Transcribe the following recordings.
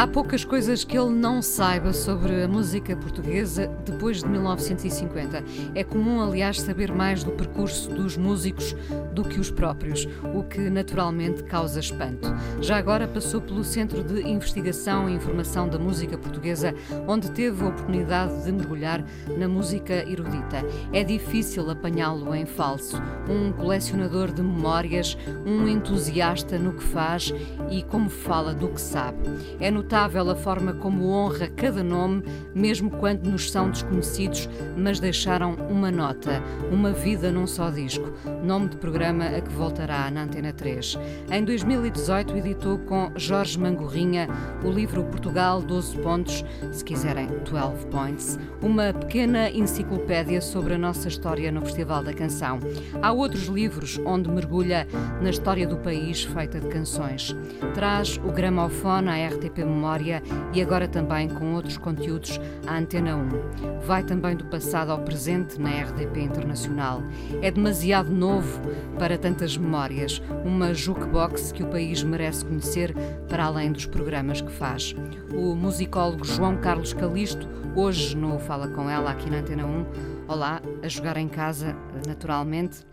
Há poucas coisas que ele não saiba sobre a música portuguesa depois de 1950. É comum, aliás, saber mais do percurso dos músicos do que os próprios, o que naturalmente causa espanto. Já agora passou pelo Centro de Investigação e Informação da Música Portuguesa, onde teve a oportunidade de mergulhar na música erudita. É difícil apanhá-lo em falso. Um colecionador de memórias, um entusiasta no que faz e como fala do que sabe. É no notável a forma como honra cada nome, mesmo quando nos são desconhecidos, mas deixaram uma nota, uma vida num só disco. Nome de programa a que voltará na Antena 3. Em 2018 editou com Jorge Mangorrinha o livro Portugal 12 pontos, se quiserem 12 points, uma pequena enciclopédia sobre a nossa história no Festival da Canção. Há outros livros onde mergulha na história do país feita de canções. Traz o gramofone à RTP memória e agora também com outros conteúdos à Antena 1. Vai também do passado ao presente na RDP Internacional. É demasiado novo para tantas memórias, uma jukebox que o país merece conhecer para além dos programas que faz. O musicólogo João Carlos Calisto, hoje no Fala Com Ela aqui na Antena 1. Olá, a jogar em casa, naturalmente.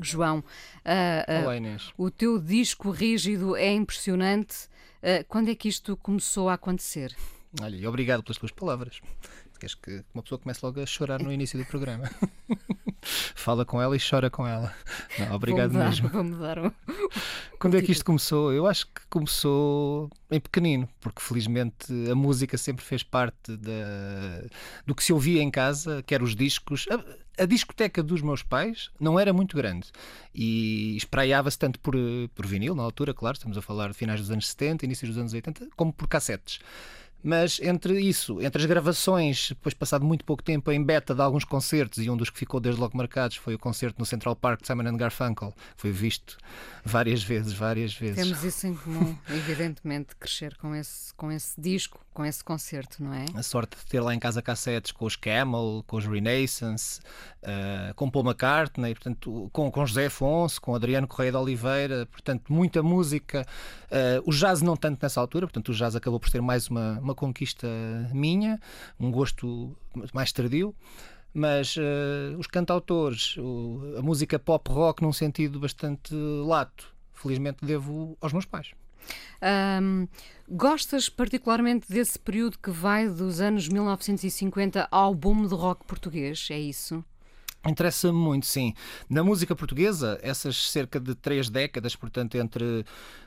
João, uh, uh, o teu disco rígido é impressionante. Uh, quando é que isto começou a acontecer? Olha, e obrigado pelas tuas palavras. Queres que uma pessoa comece logo a chorar no início do programa? Fala com ela e chora com ela. Não, obrigado vou mudar, mesmo. Vou mudar o... Quando é que isto começou? Eu acho que começou em pequenino, porque felizmente a música sempre fez parte da, do que se ouvia em casa, quer os discos. A, a discoteca dos meus pais não era muito grande e espraiava-se tanto por, por vinil, na altura, claro, estamos a falar de finais dos anos 70, início dos anos 80, como por cassetes. Mas entre isso, entre as gravações, depois passado muito pouco tempo em beta de alguns concertos, e um dos que ficou desde logo marcados foi o concerto no Central Park de Simon Garfunkel, foi visto várias vezes, várias vezes. Temos isso em comum, evidentemente, crescer com esse, com esse disco, com esse concerto, não é? A sorte de ter lá em casa cassetes com os Camel, com os Renaissance, uh, com Paul McCartney, portanto, com, com José Afonso, com Adriano Correia de Oliveira, portanto, muita música. Uh, o jazz não tanto nessa altura, portanto, o jazz acabou por ter mais uma, uma conquista minha, um gosto mais tardio mas uh, os cantautores, o, a música pop rock num sentido bastante lato, felizmente devo aos meus pais. Um, gostas particularmente desse período que vai dos anos 1950 ao boom do rock português? É isso? Interessa-me muito, sim. Na música portuguesa, essas cerca de três décadas, portanto, entre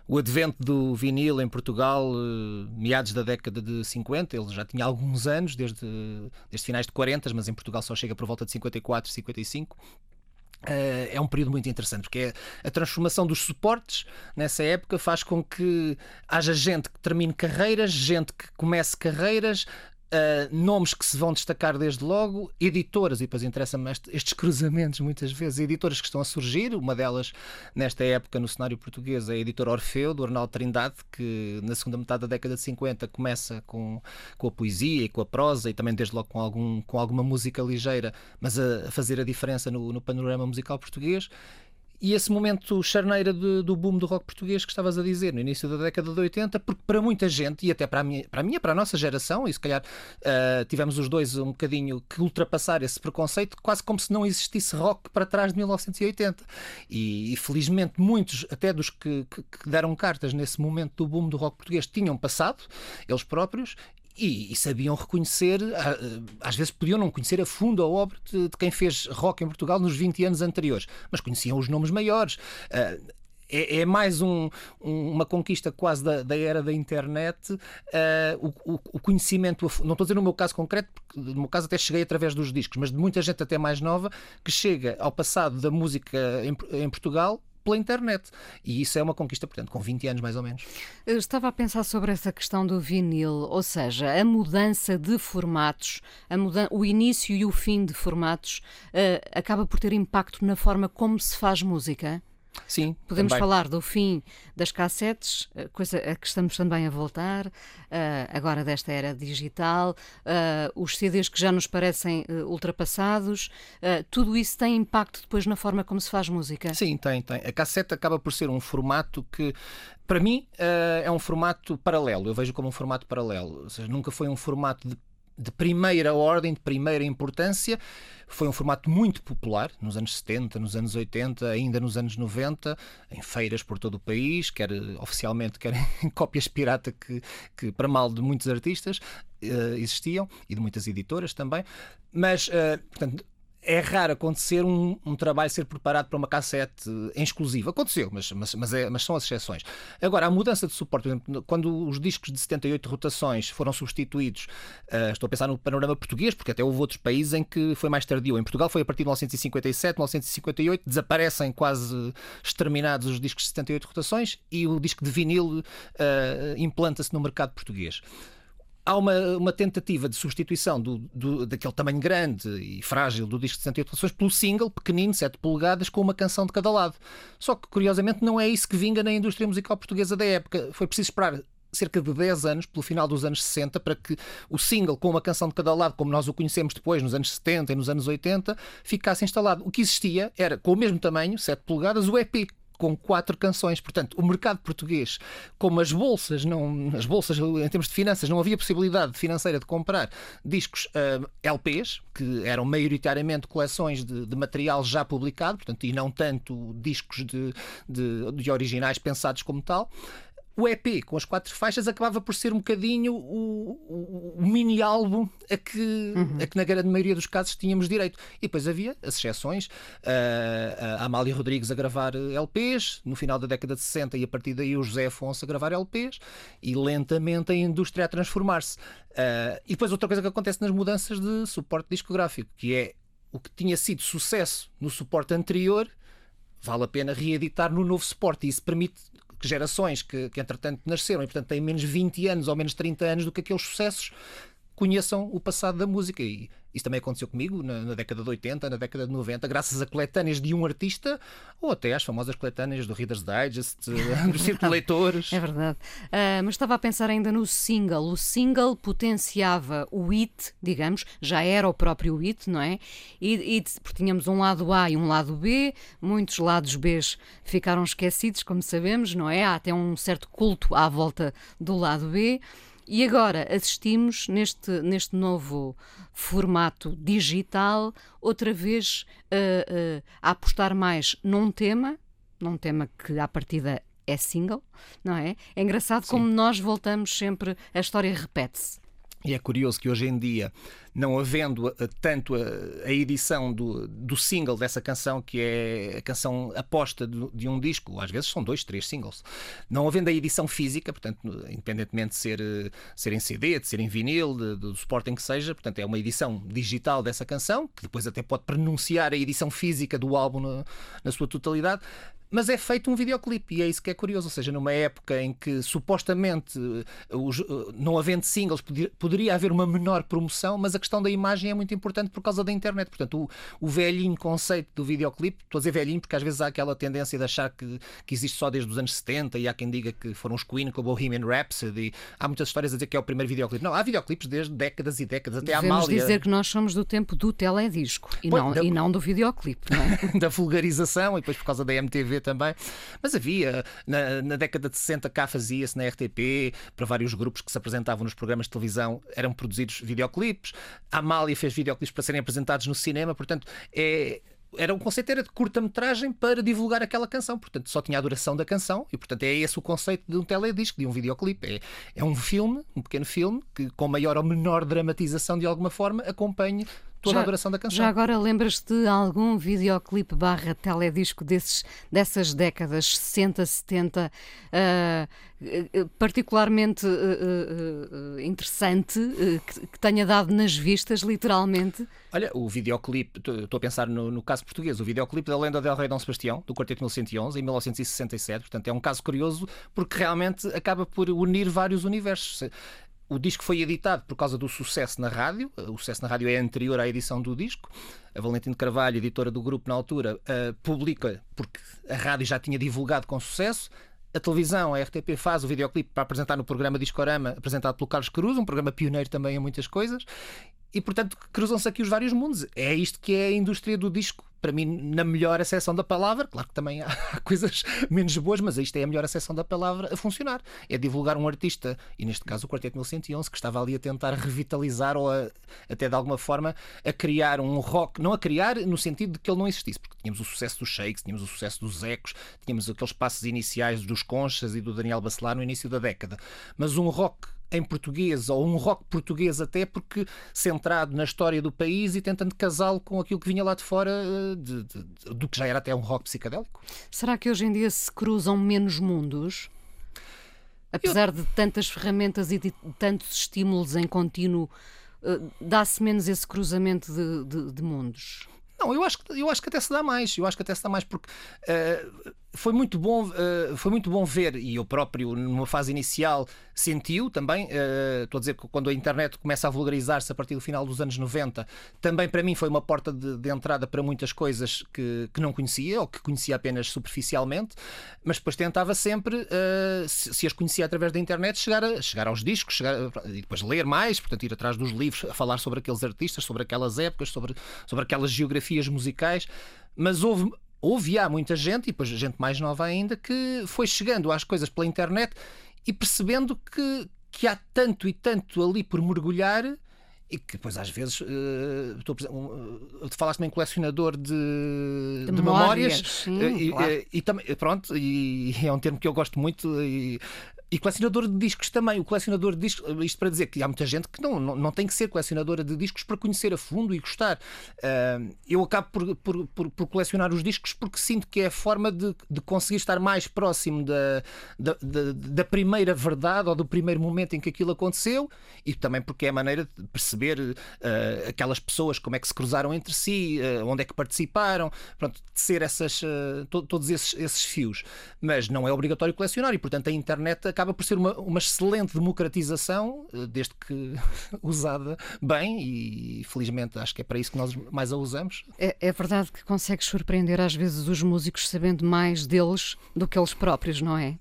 o advento do vinil em Portugal, eh, meados da década de 50, ele já tinha alguns anos, desde, desde finais de 40, mas em Portugal só chega por volta de 54, 55. Uh, é um período muito interessante porque é a transformação dos suportes nessa época faz com que haja gente que termine carreiras, gente que comece carreiras, Uh, nomes que se vão destacar desde logo, editoras, e depois interessa-me estes cruzamentos muitas vezes, editoras que estão a surgir, uma delas nesta época no cenário português é a editora Orfeu, do Arnaldo Trindade, que na segunda metade da década de 50 começa com, com a poesia e com a prosa, e também desde logo com, algum, com alguma música ligeira, mas a, a fazer a diferença no, no panorama musical português. E esse momento charneira de, do boom do rock português que estavas a dizer no início da década de 80, porque para muita gente, e até para a minha, para a, minha, para a nossa geração, e se calhar uh, tivemos os dois um bocadinho que ultrapassar esse preconceito, quase como se não existisse rock para trás de 1980. E, e felizmente muitos, até dos que, que, que deram cartas nesse momento do boom do rock português, tinham passado, eles próprios, e, e, sabiam reconhecer, às vezes podiam não conhecer a fundo a obra de, de, quem fez rock em Portugal nos 20 anos anteriores, mas conheciam os nomes maiores. Uh, é, é, mais um, um, uma conquista quase da, da era da internet. Uh, o, o, o, conhecimento, não estou a dizer no meu caso concreto, porque no meu caso até cheguei através dos discos, mas de muita gente até mais nova que chega ao passado da música em, em Portugal pela internet. E isso é uma conquista, portanto, com 20 anos mais ou menos. Eu estava a pensar sobre essa questão do vinil, ou seja, a mudança de formatos, a mudan o início e o fim de formatos, uh, acaba por ter impacto na forma como se faz música? Sim. Podemos também. falar do fim das cassetes, eh, coisa a que estamos também a voltar, uh, agora desta era digital, uh, os CDs que já nos parecem ultrapassados, tudo isso tem impacto depois na forma como se faz música? Sim, tem, tem. A cassete acaba por ser um formato que, para mim, é um formato paralelo. Eu vejo como um formato paralelo. Ou seja, nunca foi um formato de de primeira ordem, de primeira importância. Foi um formato muito popular nos anos 70, nos anos 80, ainda nos anos 90, em feiras por todo o país, quer oficialmente, quer em cópias pirata, que, que para mal de muitos artistas uh, existiam e de muitas editoras também. Mas, uh, portanto, é raro acontecer um, um, trabalho ser preparado para uma cassete em exclusivo. Aconteceu, mas, mas, mas, é, mas, são as exceções. Agora, a mudança de suporte, por exemplo, quando os discos de 78 rotações foram substituídos, uh, estou a pensar no panorama português, porque até houve outros países em que foi mais tardio. Em Portugal foi a partir de 1957, 1958, desaparecem quase exterminados os discos de 78 rotações e o disco de vinil uh, implanta-se no mercado português há uma, uma tentativa de substituição do, do, daquele tamanho grande e frágil do disco de 68 rotações pelo single, pequenino, 7 polegadas, com uma canção de cada lado. Só que, curiosamente, não é isso que vinga na indústria musical portuguesa da época. Foi preciso esperar cerca de 10 anos, pelo final dos anos 60, para que o single com uma canção de cada lado, como nós o conhecemos depois, nos anos 70 e nos anos 80, ficasse instalado. O que existia era, com o mesmo tamanho, 7 polegadas, o EP, com quatro canções. Portanto, o mercado português, como as bolsas, não, as bolsas em termos de finanças, não havia possibilidade financeira de comprar discos uh, ah, LPs, que eram maioritariamente coleções de, de, material já publicado, portanto, e não tanto discos de, de, de originais pensados como tal o EP com as quatro faixas acabava por ser um bocadinho o, o, o mini álbum a que, uhum. a que na grande maioria dos casos tínhamos direito. E depois havia as exceções, uh, a Amália Rodrigues a gravar LPs no final da década de 60 e a partir daí o José Afonso a gravar LPs e lentamente a indústria a transformar-se. Uh, e depois outra coisa que acontece nas mudanças de suporte discográfico, que é o que tinha sido sucesso no suporte anterior vale a pena reeditar no novo suporte e isso permite que gerações que, que entretanto nasceram e portanto têm menos 20 anos ou menos 30 anos do que aqueles sucessos conheçam o passado da música. E isso também aconteceu comigo na, na, década de 80, na década de 90, graças a coletâneas de um artista ou até às famosas coletâneas do Reader's Digest, do Círculo Leitores. É verdade. Uh, mas estava a pensar ainda no single. O single potenciava o hit, digamos, já era o próprio hit, não é? E, e porque tínhamos um lado A e um lado B, muitos lados B ficaram esquecidos, como sabemos, não é? Há até um certo culto à volta do lado B. E agora assistimos neste, neste novo formato digital, outra vez uh, uh, a apostar mais num tema, num tema que à partida é single, não é? É engraçado Sim. como nós voltamos sempre, a história repete-se. E é curioso que hoje em dia, não havendo eh, tanto a, a edição do, do, single dessa canção, que é a canção aposta de, de, um disco, às vezes são dois, três singles, não havendo a edição física, portanto, independentemente de ser, eh, ser em CD, de ser em vinil, de, do suporte em que seja, portanto, é uma edição digital dessa canção, que depois até pode pronunciar a edição física do álbum na, na sua totalidade mas é feito um videoclipe e é isso que é curioso, ou seja, numa época em que supostamente eh, os, eh, não havendo singles podia, poderia haver uma menor promoção, mas a questão da imagem é muito importante por causa da internet. Portanto, o, o velhinho conceito do videoclipe, estou a dizer velhinho porque às vezes há aquela tendência de achar que, que existe só desde os anos 70 e há quem diga que foram os Queen com o Bohemian Rhapsody. Há muitas histórias a dizer que é o primeiro videoclipe. Não, há videoclipes desde décadas e décadas, até Devemos Amália. dizer que nós somos do tempo do teledisco e, não, da, e não do videoclipe, não é? da vulgarização e depois por causa da MTV também. Mas havia, na, na década de 60, cá fazia-se na RTP, para vários grupos que se apresentavam nos programas de televisão, eram produzidos videoclipes. A Amália fez videoclipes para serem apresentados no cinema, portanto, é era um conceito era de curta-metragem para divulgar aquela canção, portanto só tinha a duração da canção e portanto é esse o conceito de um teledisco, de um videoclipe. É, é um filme, um pequeno filme que com maior ou menor dramatização de alguma forma acompanha toda já, a duração da canção. Já agora lembras-te de algum videoclipe barra teledisco desses, dessas décadas 60, 70, uh, particularmente uh, uh, interessante, que, que, tenha dado nas vistas, literalmente? Olha, o videoclipe, estou a pensar no, no, caso português, o videoclipe da Lenda del Rei Dom Sebastião, do Quarteto 1111, em 1967, portanto é um caso curioso, porque realmente acaba por unir vários universos o disco foi editado por causa do sucesso na rádio. O sucesso na rádio é anterior à edição do disco. A Valentim de Carvalho, editora do grupo na altura, uh, publica porque a rádio já tinha divulgado com sucesso. A televisão, a RTP, faz o videoclipe para apresentar no programa Discorama, apresentado pelo Carlos Cruz, um programa pioneiro também em muitas coisas. E, portanto, cruzam-se aqui os vários mundos. É isto que é a indústria do disco para mim, na melhor acessão da palavra. Claro que também há coisas menos boas, mas isto é a melhor acessão da palavra a funcionar. É divulgar um artista, e neste caso o Quarteto 1111, que estava ali a tentar revitalizar ou a, até de alguma forma a criar um rock, não a criar no sentido de que ele não existisse, porque tínhamos o sucesso dos Shakes, tínhamos o sucesso dos Ecos, tínhamos aqueles passos iniciais dos Conchas e do Daniel Bacelar no início da década. Mas um rock em português, ou um rock português até, porque centrado na história do país e tentando casá-lo com aquilo que vinha lá de fora eh, de, de, de, do que já era até um rock psicadélico. Será que hoje em dia se cruzam menos mundos? Apesar Eu... de tantas ferramentas e de tantos estímulos em contínuo, eh, dá-se menos esse cruzamento de, mundos? Não, eu acho, que, eu acho que até se dá mais. Eu acho que até se dá mais porque uh, foi muito bom, uh, foi muito bom ver, e eu próprio, numa fase inicial, sentiu também. Uh, estou a dizer que quando a internet começa a vulgarizar-se a partir do final dos anos 90, também para mim foi uma porta de, de entrada para muitas coisas que, que, não conhecia ou que conhecia apenas superficialmente, mas depois tentava sempre, uh, se, se, as conhecia através da internet, chegar, a, chegar aos discos chegar a, e depois ler mais, portanto, ir atrás dos livros, a falar sobre aqueles artistas, sobre aquelas épocas, sobre, sobre aquelas geografias musicais. Mas houve houve há muita gente, e depois gente mais nova ainda, que foi chegando às coisas pela internet e percebendo que, que há tanto e tanto ali por mergulhar e que depois às vezes uh, estou, uh, falaste em colecionador de, de, de memórias, sim, uh, e, claro. e, e, pronto e é um termo que eu gosto muito e e colecionador de discos também. O colecionador de discos, isto para dizer que há muita gente que não, não, não tem que ser colecionadora de discos para conhecer a fundo e gostar. Uh, eu acabo por, por, por, por, colecionar os discos porque sinto que é a forma de, de conseguir estar mais próximo da, da, da, da, primeira verdade ou do primeiro momento em que aquilo aconteceu e também porque é a maneira de perceber uh, aquelas pessoas, como é que se cruzaram entre si, uh, onde é que participaram, pronto, de ser essas, to, todos esses, esses fios. Mas não é obrigatório colecionar e, portanto, a internet acaba por ser uma, uma excelente democratização, eh, desde que usada bem, e felizmente acho que é para isso que nós mais a usamos. É, é verdade que consegues surpreender às vezes os músicos sabendo mais deles do que eles próprios, não é?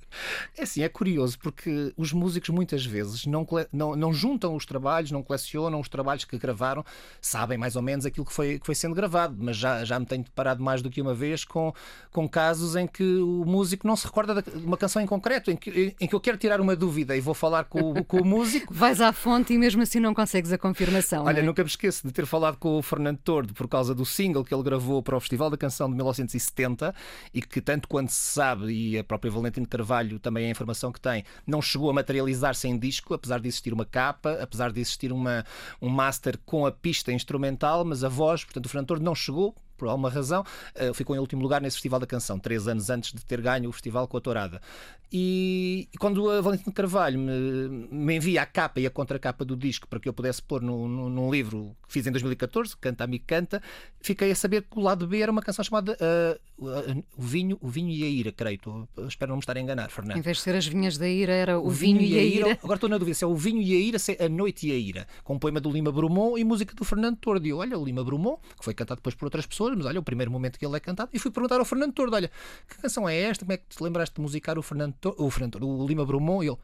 É assim, é curioso, porque os músicos muitas vezes não, não, não juntam os trabalhos, não colecionam os trabalhos que gravaram, sabem mais ou menos aquilo que foi, que foi sendo gravado, mas já, já me tenho deparado mais do que uma vez com, com casos em que o músico não se recorda de uma canção em concreto, em que, em que eu quero tirar uma dúvida e vou falar com, com o músico. Vais à fonte e mesmo assim não consegues a confirmação. Olha, é? nunca me esqueço de ter falado com o Fernando Tordo por causa do single que ele gravou para o Festival da Canção de 1970 e que, tanto quanto se sabe, e a própria Valentina Carvalho também é a informação que tem, não chegou a materializar-se em disco, apesar de existir uma capa, apesar de existir uma, um master com a pista instrumental, mas a voz, portanto, o Fernando Tordo não chegou por alguma razão, uh, ficou em último lugar nesse Festival da Canção, três anos antes de ter ganho o festival com a Tourada. E, e quando a Valentina Carvalho me, me, envia a capa e a contracapa do disco para que eu pudesse pôr no, no, num livro que fiz em 2014, Canta a Canta, fiquei a saber que o lado B era uma canção chamada uh, uh, o, vinho, o Vinho e a Ira, creio. espero não me estar a enganar, Fernando. Em vez de ser as vinhas da Ira, era o, o vinho, vinho, e a ira. ira. Agora estou na dúvida se é o Vinho e a Ira, se é a Noite e a Ira, com um poema do Lima Brumont e música do Fernando Tordo. Eu, olha, o Lima Brumont, que foi cantado depois por outras pessoas, mas olha, o primeiro momento que ele é cantado, e fui perguntar ao Fernando Tordo: olha, que canção é esta? Como é que te lembraste de musicar o Fernando Tordo, o, Fernando Tordo, o Lima Brumont? E ele,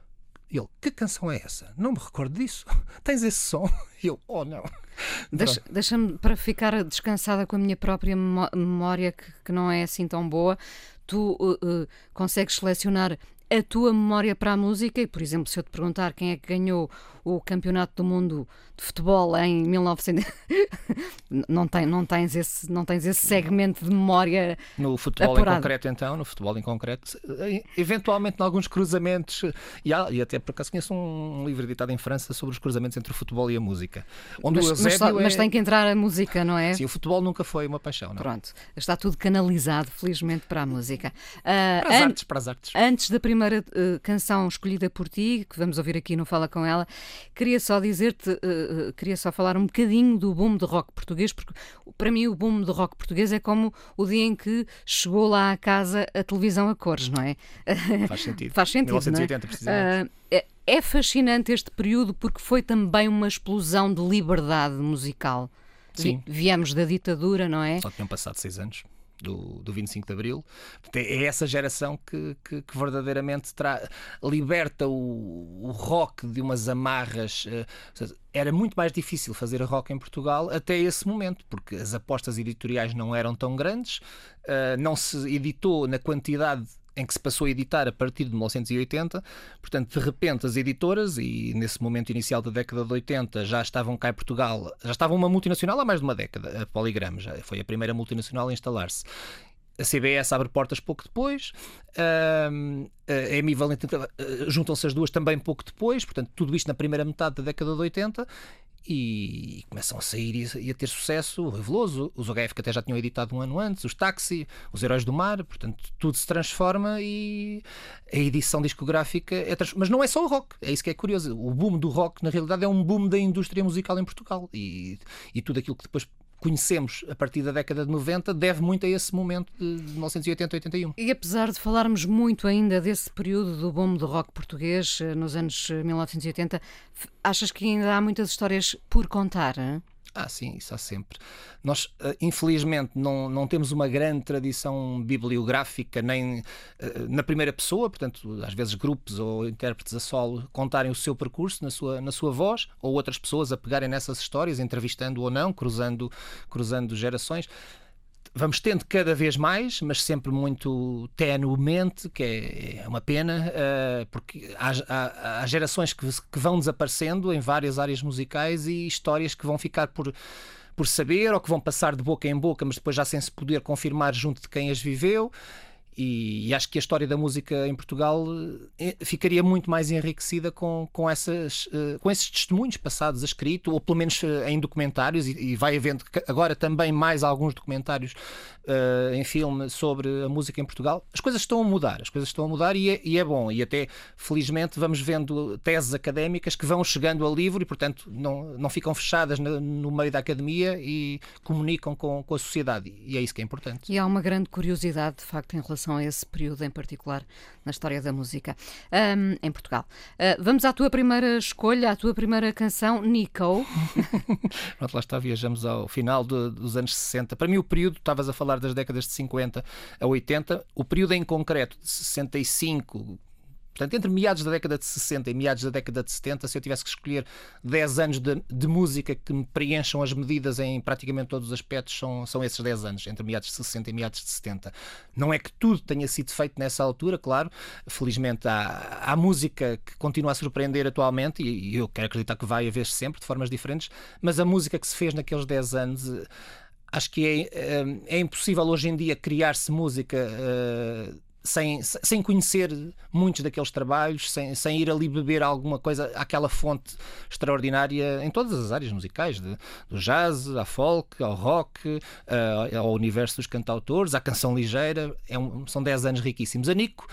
ele, que canção é essa? Não me recordo disso. Tens esse som? E eu, oh não. Deixa-me, deixa para ficar descansada com a minha própria memória, que, que, não é assim tão boa, tu uh, uh, consegues selecionar a tua memória para a música, e por exemplo, se eu te perguntar quem é que ganhou o Campeonato do Mundo de Futebol em 1900, não, tem, não, tens esse, não tens esse segmento de memória. No futebol apurado. em concreto, então, no futebol em concreto, eventualmente em alguns cruzamentos, e, há, e até por acaso conheço um livro editado em França sobre os cruzamentos entre o futebol e a música. Onde mas, o mas, só, é... mas tem que entrar a música, não é? Sim, o futebol nunca foi uma paixão. Não? Pronto, está tudo canalizado, felizmente, para a música. Uh, para as an artes, para as artes. Antes da primeira uh, canção escolhida por ti, que vamos ouvir aqui no Fala Com Ela, queria só dizer-te, uh, queria só falar um bocadinho do boom de rock português, porque para mim o boom do rock português é como o dia em que chegou lá à casa a televisão a cores, não é? Faz sentido. Faz sentido. 1980, é? precisamente. É, é fascinante este período porque foi também uma explosão de liberdade musical. Sim. Viemos da ditadura, não é? Só tinham passado seis anos do, do 25 de Abril. É essa geração que, que, que verdadeiramente tra... liberta o, o, rock de umas amarras. Eh, era muito mais difícil fazer rock em Portugal até esse momento, porque as apostas editoriais não eram tão grandes, eh, não se editou na quantidade em que se passou a editar a partir de 1980. Portanto, de repente, as editoras, e nesse momento inicial da década de 80 já estavam cá em Portugal, já estavam uma multinacional há mais de uma década, a Polygram, já foi a primeira multinacional a instalar-se. A CBS abre portas pouco depois, a Emi Valente juntam-se as duas também pouco depois, portanto, tudo isto na primeira metade da década de 80 e começam a sair e a ter sucesso reveloso. Os HF que até já tinham editado um ano antes, os Taxi, os Heróis do Mar, portanto, tudo se transforma e a edição discográfica é trans... Mas não é só o rock, é isso que é curioso. O boom do rock, na realidade, é um boom da indústria musical em Portugal e, e tudo aquilo que depois conhecemos a partir da década de 90 deve muito a esse momento de 1980-81. E apesar de falarmos muito ainda desse período do boom do rock português eh, nos anos 1980, eh, achas que ainda há muitas histórias por contar? Hein? Ah, sim, isso há sempre. Nós, uh, infelizmente, não, não temos uma grande tradição bibliográfica nem uh, na primeira pessoa, portanto, às vezes grupos ou intérpretes a solo contarem o seu percurso na sua, na sua voz, ou outras pessoas a pegarem nessas histórias, entrevistando ou não, cruzando, cruzando gerações vamos tendo cada vez mais, mas sempre muito tenuemente, que é, é uma pena, uh, porque há, há, há gerações que, que, vão desaparecendo em várias áreas musicais e histórias que vão ficar por, por saber ou que vão passar de boca em boca, mas depois já sem se poder confirmar junto de quem as viveu. E, e, acho que a história da música em Portugal eh, ficaria muito mais enriquecida com, com, essas, uh, com esses testemunhos passados a escrito, ou pelo menos uh, em documentários, e, e, vai havendo agora também mais alguns documentários uh, em filme sobre a música em Portugal. As coisas estão a mudar, as coisas estão a mudar e é, e é bom. E até, felizmente, vamos vendo teses académicas que vão chegando ao livro e, portanto, não, não ficam fechadas no, no meio da academia e comunicam com, com a sociedade. E é isso que é importante. E há uma grande curiosidade, de facto, em relação relação a esse período em particular na história da música um, em Portugal. Uh, vamos à tua primeira escolha, à tua primeira canção, Nico. Pronto, lá está, viajamos ao final dos anos 60. Para mim, o período, estavas a falar das décadas de 50 a 80, o período em concreto de 65 Portanto, entre meados da década de 60 e meados da década de 70, se eu tivesse que escolher 10 anos de, de, música que me preencham as medidas em praticamente todos os aspectos, são, são esses 10 anos, entre meados de 60 e meados de 70. Não é que tudo tenha sido feito nessa altura, claro. Felizmente há, há música que continua a surpreender atualmente e, e eu quero acreditar que vai haver sempre, de formas diferentes, mas a música que se fez naqueles 10 anos acho que é, é, é impossível hoje em dia criar-se música uh, sem, sem conhecer muitos daqueles trabalhos, sem, sem ir ali beber alguma coisa, aquela fonte extraordinária em todas as áreas musicais, de, do jazz, à folk, ao rock, uh, ao universo dos cantautores, à canção ligeira. É um, são 10 anos riquíssimos. A Nico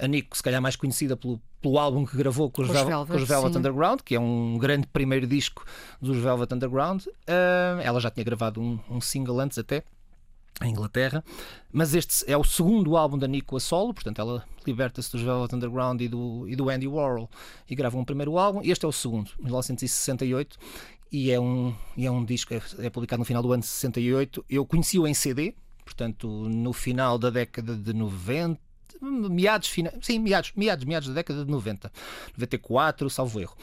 a Nico, se calhar mais conhecida pelo, pelo álbum que gravou com os, Vel Velvet, com os Velvet Underground, que é um grande primeiro disco dos Velvet Underground. Uh, ela já tinha gravado um, um single antes até em Inglaterra, mas este é o segundo álbum da Nico a solo, portanto ela liberta-se dos Velvet Underground e do, e do Andy Warhol e grava um primeiro álbum, este é o segundo, 1968, e é um, e é um disco, é, é publicado no final do ano de 68, eu conheci-o em CD, portanto no final da década de 90, meados, fina, sim, meados, meados, meados da década de 90, 94, salvo erro.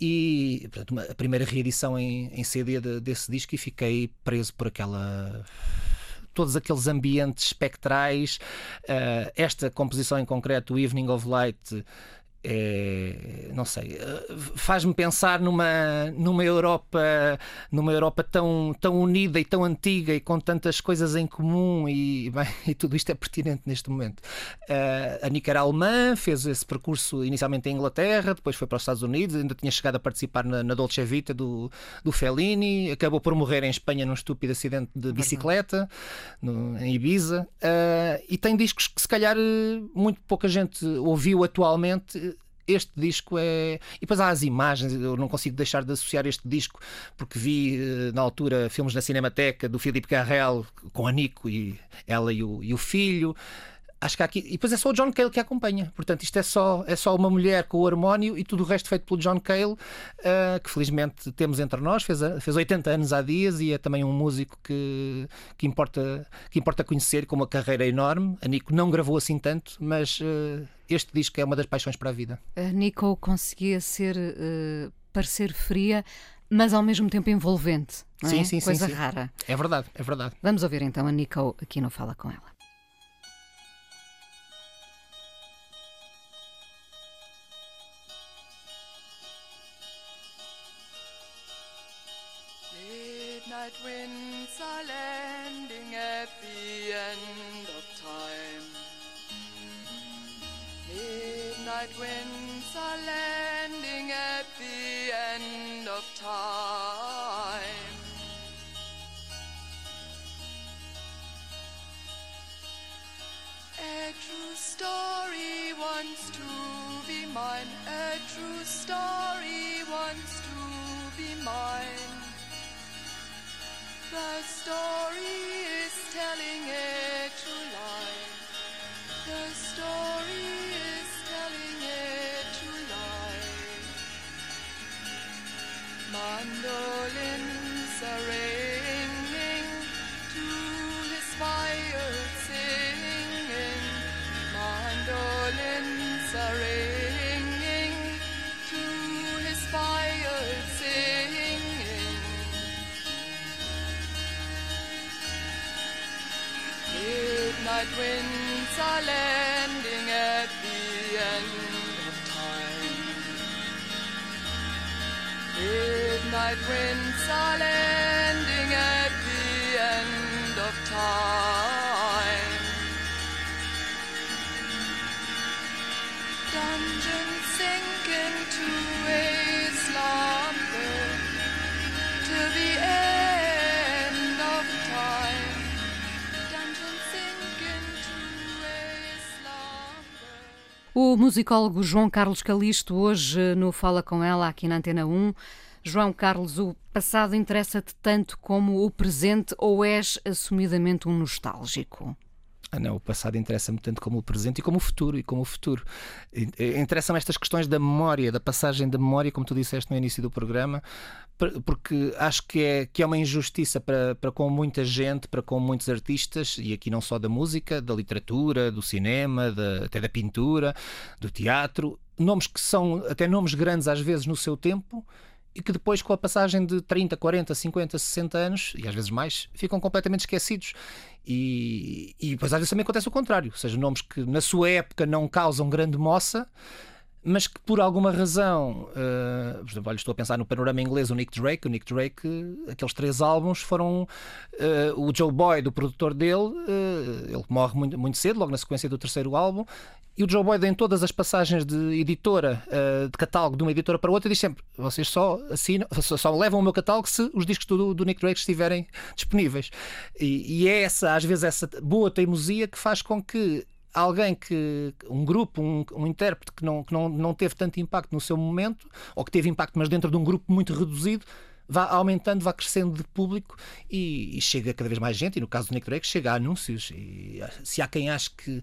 E portanto, a primeira reedição em, em CD de, desse disco e fiquei preso por aquela todos aqueles ambientes espectrais. Uh, esta composição em concreto, o Evening of Light, é, não sei, faz-me pensar numa, numa Europa, numa Europa tão, tão unida e tão antiga e com tantas coisas em comum e, bem, e tudo isto é pertinente neste momento. Uh, a Nica era alemã, fez esse percurso inicialmente em Inglaterra, depois foi para os Estados Unidos, ainda tinha chegado a participar na, na Dolce Vita do, do Fellini, acabou por morrer em Espanha num estúpido acidente de bicicleta no, em Ibiza uh, e tem discos que se calhar muito pouca gente ouviu atualmente este disco é. E depois há as imagens, eu não consigo deixar de associar este disco, porque vi eh, na altura filmes na Cinemateca do Philippe Garrel com a Nico e ela e o, e o filho acho que há aqui. E depois é só o John Cale que acompanha. Portanto, isto é só, é só uma mulher com o harmónio e tudo o resto feito pelo John Cale, uh, que felizmente temos entre nós. Fez, fez 80 anos há dias e é também um músico que, que, importa, que importa conhecer, com uma carreira enorme. A Nico não gravou assim tanto, mas uh, este disco é uma das paixões para a vida. A Nico conseguia ser. Uh, parecer fria, mas ao mesmo tempo envolvente. Sim, é? sim, Coisa sim, sim. rara. É verdade, é verdade. Vamos ouvir então a Nico aqui no Fala Com Ela. Musicólogo João Carlos Calisto, hoje no Fala Com Ela, aqui na Antena 1. João Carlos, o passado interessa-te tanto como o presente ou és assumidamente um nostálgico? Ah, não, o passado interessa-me tanto como o presente e como o futuro. E como o futuro. Interessam estas questões da memória, da passagem da memória, como tu disseste no início do programa, porque acho que é, que é uma injustiça para, para com muita gente, para com muitos artistas, e aqui não só da música, da literatura, do cinema, até da pintura, do teatro, nomes que são até nomes grandes às vezes no seu tempo e que depois, com a passagem de 30, 40, 50, 60 anos, e às vezes mais, ficam completamente esquecidos. E, e depois às vezes também acontece o contrário, ou seja, nomes que na sua época não causam grande moça, mas que por alguma razão, uh, por exemplo, olha, estou a pensar no panorama inglês, o Nick Drake, o Nick Drake, aqueles três álbuns foram uh, o Joe Boyd, o produtor dele, uh, ele morre muito, muito cedo, logo na sequência do terceiro álbum, e o Joe Boyd em todas as passagens de editora, de catálogo de uma editora para outra, diz sempre, vocês só assinam, só, só levam o meu catálogo se os discos do, do Nick Drake estiverem disponíveis. E, e é essa, às vezes, essa boa teimosia que faz com que alguém que um grupo, um, um intérprete que, não, que não, não teve tanto impacto no seu momento, ou que teve impacto, mas dentro de um grupo muito reduzido, vá aumentando, vá crescendo de público e, e chega cada vez mais gente. E no caso do Nick Drake, chega a anúncios. E se há quem ache que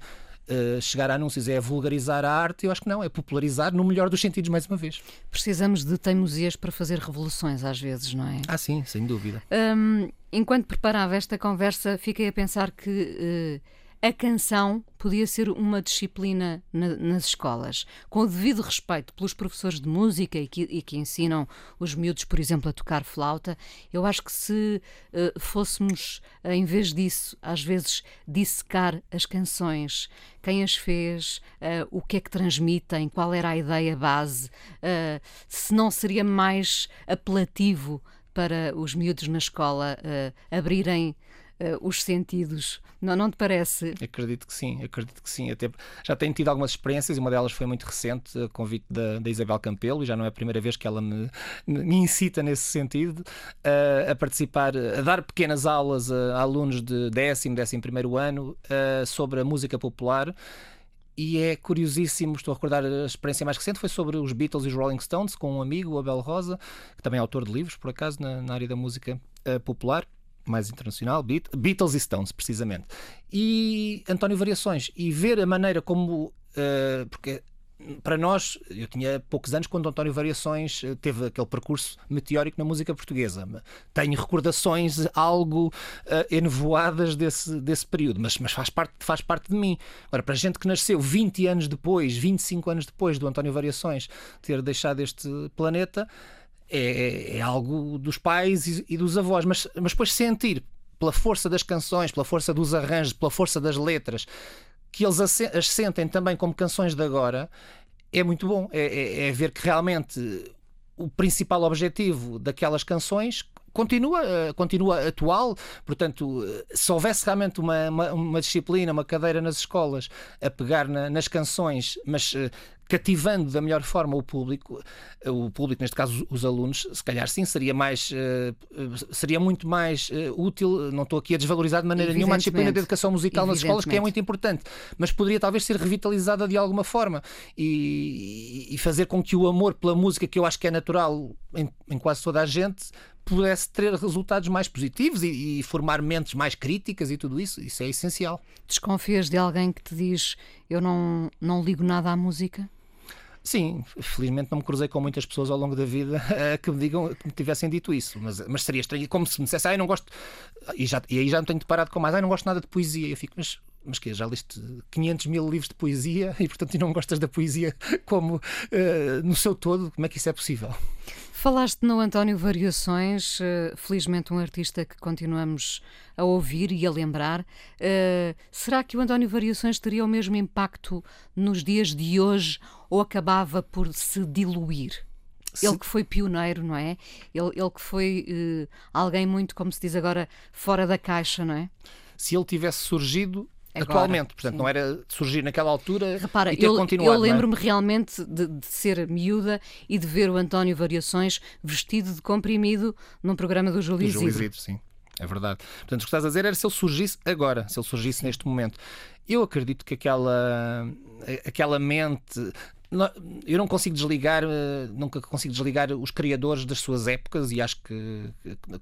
Uh, chegar a anúncios é vulgarizar a arte, eu acho que não, é popularizar no melhor dos sentidos, mais uma vez. Precisamos de teimosias para fazer revoluções, às vezes, não é? Ah, sim, sem dúvida. Um, enquanto preparava esta conversa, fiquei a pensar que. Uh, a canção podia ser uma disciplina na, nas escolas, com o devido respeito pelos professores de música e que, e que, ensinam os miúdos, por exemplo, a tocar flauta. Eu acho que se uh, fôssemos, uh, em vez disso, às vezes dissecar as canções, quem as fez, uh, o que é que transmitem, qual era a ideia base, se não seria mais apelativo para os miúdos na escola abrirem uh, os sentidos. Não, não te parece? Acredito que sim, acredito que sim. Até já tenho tido algumas experiências uma delas foi muito recente, a convite da, da Isabel Campelo, e já não é a primeira vez que ela me, me incita nesse sentido, uh, a participar, a dar pequenas aulas a, a alunos de décimo, décimo primeiro ano uh, sobre a música popular e é curiosíssimo, estou a recordar a experiência mais recente, foi sobre os Beatles e os Rolling Stones, com um amigo, o Abel Rosa, que também é autor de livros, por acaso, na, na área da música uh, popular mais internacional, Beatles e Stones, precisamente. E António Variações. E ver a maneira como. Uh, porque para nós, eu tinha poucos anos quando António Variações eh, teve aquele percurso meteórico na música portuguesa. Tenho recordações algo uh, enevoadas desse, desse período, mas, mas faz, parte, faz parte de mim. Agora, para gente que nasceu 20 anos depois, 25 anos depois do António Variações ter deixado este planeta é, é, é algo dos pais e, e, dos avós, mas, mas depois sentir pela força das canções, pela força dos arranjos, pela força das letras, que eles as sentem também como canções de agora, é muito bom. É, é, é ver que realmente o principal objetivo daquelas canções continua, eh, continua atual. Portanto, eh, se houvesse realmente uma, uma, uma disciplina, uma cadeira nas escolas a pegar na, nas canções, mas uh, cativando da melhor forma o público, o público, neste caso os alunos, se calhar sim, seria mais uh, seria muito mais útil, não estou aqui a desvalorizar de maneira nenhuma a disciplina de educação musical nas escolas, que é muito importante, mas poderia talvez ser revitalizada de alguma forma e, e fazer com que o amor pela música, que eu acho que é natural em, em quase toda a gente, pudesse ter resultados mais positivos e, e, formar mentes mais críticas e tudo isso. Isso é essencial. Desconfias de alguém que te diz eu não, não ligo nada à música? Sim, felizmente não me cruzei com muitas pessoas ao longo da vida que me digam que me tivessem dito isso, mas, mas seria estranho, como se me dissesse, ah, eu não gosto, e, já, e aí já me tenho deparado com mais, ah, eu não gosto nada de poesia. Eu fico, mas mas que já leste 500 mil livros de poesia e portanto não gostas da poesia como uh, no seu todo, como é que isso é possível? Falaste no António Variações, uh, felizmente um artista que continuamos a ouvir e a lembrar. Uh, será que o António Variações teria o mesmo impacto nos dias de hoje ou acabava por se diluir? Ele que foi pioneiro, não é? Ele, ele que foi uh, alguém muito, como se diz agora, fora da caixa, não é? Se ele tivesse surgido Agora, atualmente. Portanto, sim. não era surgir naquela altura Repara, e ter eu, continuado. Eu é? lembro-me é? realmente de, de, ser miúda e de ver o António Variações vestido de comprimido num programa do Júlio Isidro. Júlio Isidro, sim. É verdade. Portanto, o que estás a dizer era se ele surgisse agora, se ele surgisse neste momento. Eu acredito que aquela, aquela mente eu não consigo desligar, eh, nunca consigo desligar os criadores das suas épocas e acho que,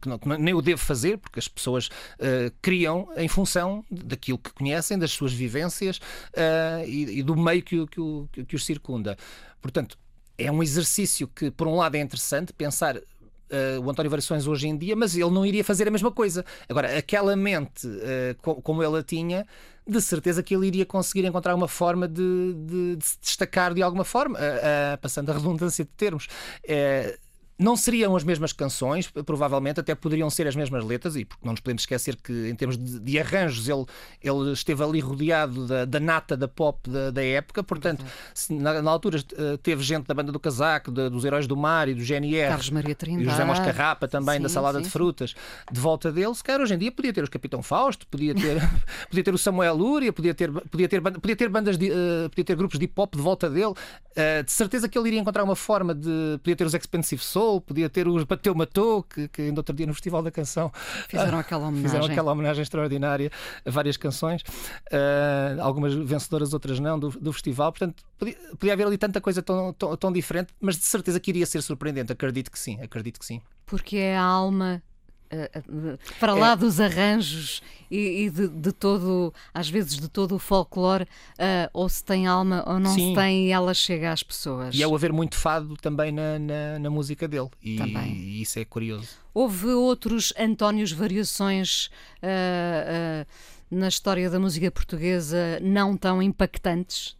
que, não, que nem o devo fazer, porque as pessoas uh, criam em função daquilo que conhecem, das suas vivências uh, e, e, do meio que, que, que os circunda. Portanto, é um exercício que, por um lado, é interessante pensar Uh, o António Variações hoje em dia, mas ele não iria fazer a mesma coisa. Agora, aquela mente uh, co como ele a tinha, de certeza que ele iria conseguir encontrar uma forma de, de, de se destacar de alguma forma, uh, passando a redundância de termos. Não seriam as mesmas canções, provavelmente até poderiam ser as mesmas letras, e porque não nos podemos esquecer que, em termos de, de arranjos, ele, ele esteve ali rodeado da, da nata da pop da, da época, portanto, se, na, na, altura eh, teve gente da banda do Casaco, de, dos Heróis do Mar e do GNR, Carlos Maria Trindade. e José Mosca Rapa também, sim, da Salada sim, de Frutas, de volta dele. Se calhar hoje em dia podia ter os Capitão Fausto, podia ter, podia ter o Samuel Lúria, podia ter, podia ter, podia ter bandas de, uh, podia ter grupos de hip hop de volta dele. Uh, de certeza que ele iria encontrar uma forma de. Podia ter os Expensive Soul, podia ter os Bateu Matou, que, que ainda outro dia no Festival da Canção fizeram ah, aquela homenagem, fizeram aquela homenagem extraordinária a várias canções, uh, algumas vencedoras, outras não, do, do festival. Portanto, podia, podia, haver ali tanta coisa tão, tão, tão diferente, mas de certeza que iria ser surpreendente. Acredito que sim, acredito que sim. Porque é a alma para lá é... dos arranjos e, e de, de, todo, às vezes de todo o folclore, uh, ou se tem alma ou não Sim. se tem, e ela chega às pessoas. E é o haver muito fado também na, na, na música dele, e, e, isso é curioso. Houve outros Antónios variações. Uh, na história da música portuguesa não tão impactantes?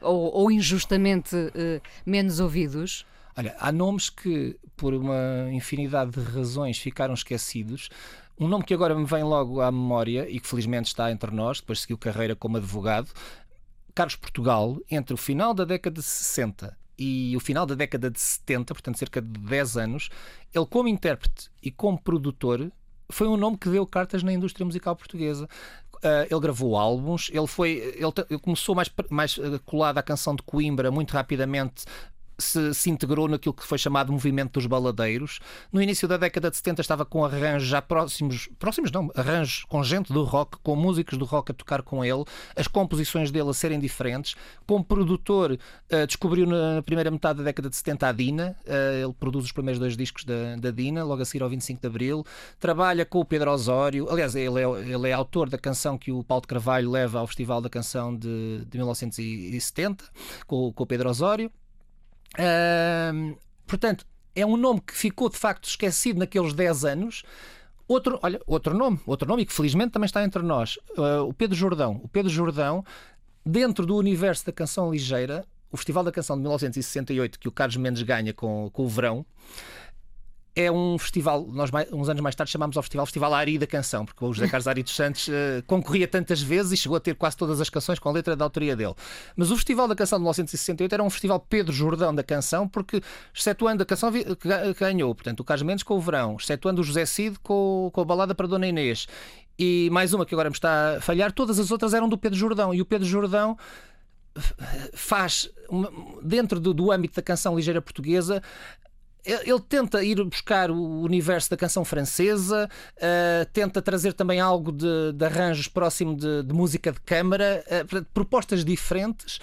Ou, ou injustamente uh, menos ouvidos? Olha, há nomes que, por uma infinidade de razões, ficaram esquecidos. Um nome que agora me vem logo à memória e que felizmente está entre nós, depois seguiu carreira como advogado, Carlos Portugal, entre o final da década de 60 e o final da década de 70, portanto cerca de 10 anos, ele como intérprete e como produtor foi um nome que deu cartas na indústria musical portuguesa. Uh, ele gravou álbuns, ele foi, ele, ele começou mais, mais colado à canção de Coimbra muito rapidamente, se, se, integrou naquilo que foi chamado movimento dos baladeiros. No início da década de 70 estava com arranjos já próximos, próximos não, arranjos com gente do rock, com músicos do rock a tocar com ele, as composições dele a serem diferentes. Como produtor, uh, descobriu na primeira metade da década de 70 a Dina, uh, ele produz os primeiros dois discos da, da Dina, logo a seguir ao 25 de Abril. Trabalha com o Pedro Osório, aliás, ele é, ele é autor da canção que o Paulo de Carvalho leva ao Festival da Canção de, de 1970, com, com o Pedro Osório. Portanto, é um nome que ficou de facto esquecido naqueles 10 anos. Outro, olha, outro nome, outro nome e que felizmente também está entre nós, uh, o Pedro Jordão. O Pedro Jordão, dentro do universo da canção ligeira, o Festival da Canção de 1968, que o Carlos Mendes ganha com, com o Verão, é um festival, nós uns anos mais tarde chamámos ao festival Festival Ari da Canção, porque o José Carlos Ari dos Santos uh, concorria tantas vezes e chegou a ter quase todas as canções com a letra da autoria dele. Mas o Festival da Canção de 1968 era um festival Pedro Jordão da Canção, porque excetuando a canção que ganhou, portanto, o Carlos Mendes com o Verão, excetuando o José Cid com, com a balada para Dona Inês, e mais uma que agora me está a falhar, todas as outras eram do Pedro Jordão, e o Pedro Jordão faz dentro do, do âmbito da canção ligeira portuguesa ele tenta ir buscar o universo da canção francesa, uh, tenta trazer também algo de, de arranjos próximo de, de, música de câmara, uh, propostas diferentes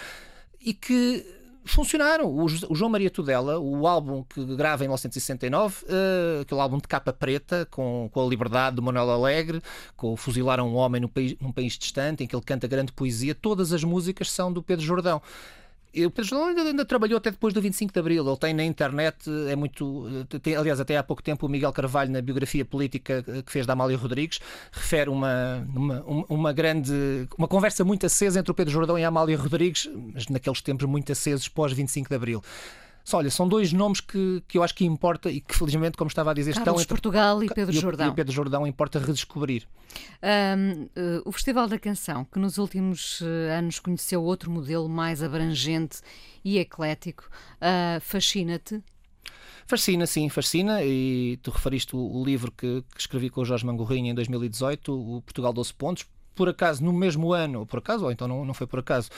e que funcionaram. O, o, João Maria Tudela, o álbum que grava em 1969, uh, aquele álbum de capa preta, com, com a liberdade do Manuel Alegre, com o Fuzilar um Homem num país, num país distante, em que ele canta grande poesia, todas as músicas são do Pedro Jordão o Pedro Jordão ainda, ainda, trabalhou até depois do 25 de Abril. Ele tem na internet, é muito. Tem, aliás, até há pouco tempo o Miguel Carvalho, na biografia política que fez da Amália Rodrigues, refere uma, uma, uma grande. uma conversa muito acesa entre o Pedro Jordão e a Amália Rodrigues, mas naqueles tempos muito acesos pós 25 de Abril. Só, olha, são dois nomes que, que eu acho que importa e que felizmente, como estava a dizer, Carlos estão entre Portugal e Pedro e Jordão. E Pedro Jordão importa redescobrir. Um, uh, o Festival da Canção, que nos últimos uh, anos conheceu outro modelo mais abrangente e eclético, uh, fascina-te? Fascina, sim, fascina. E tu referiste o, o livro que, que, escrevi com o Jorge Mangorrinha em 2018, o Portugal 12 Pontos por acaso, no mesmo ano, por acaso, ou então não, não foi por acaso,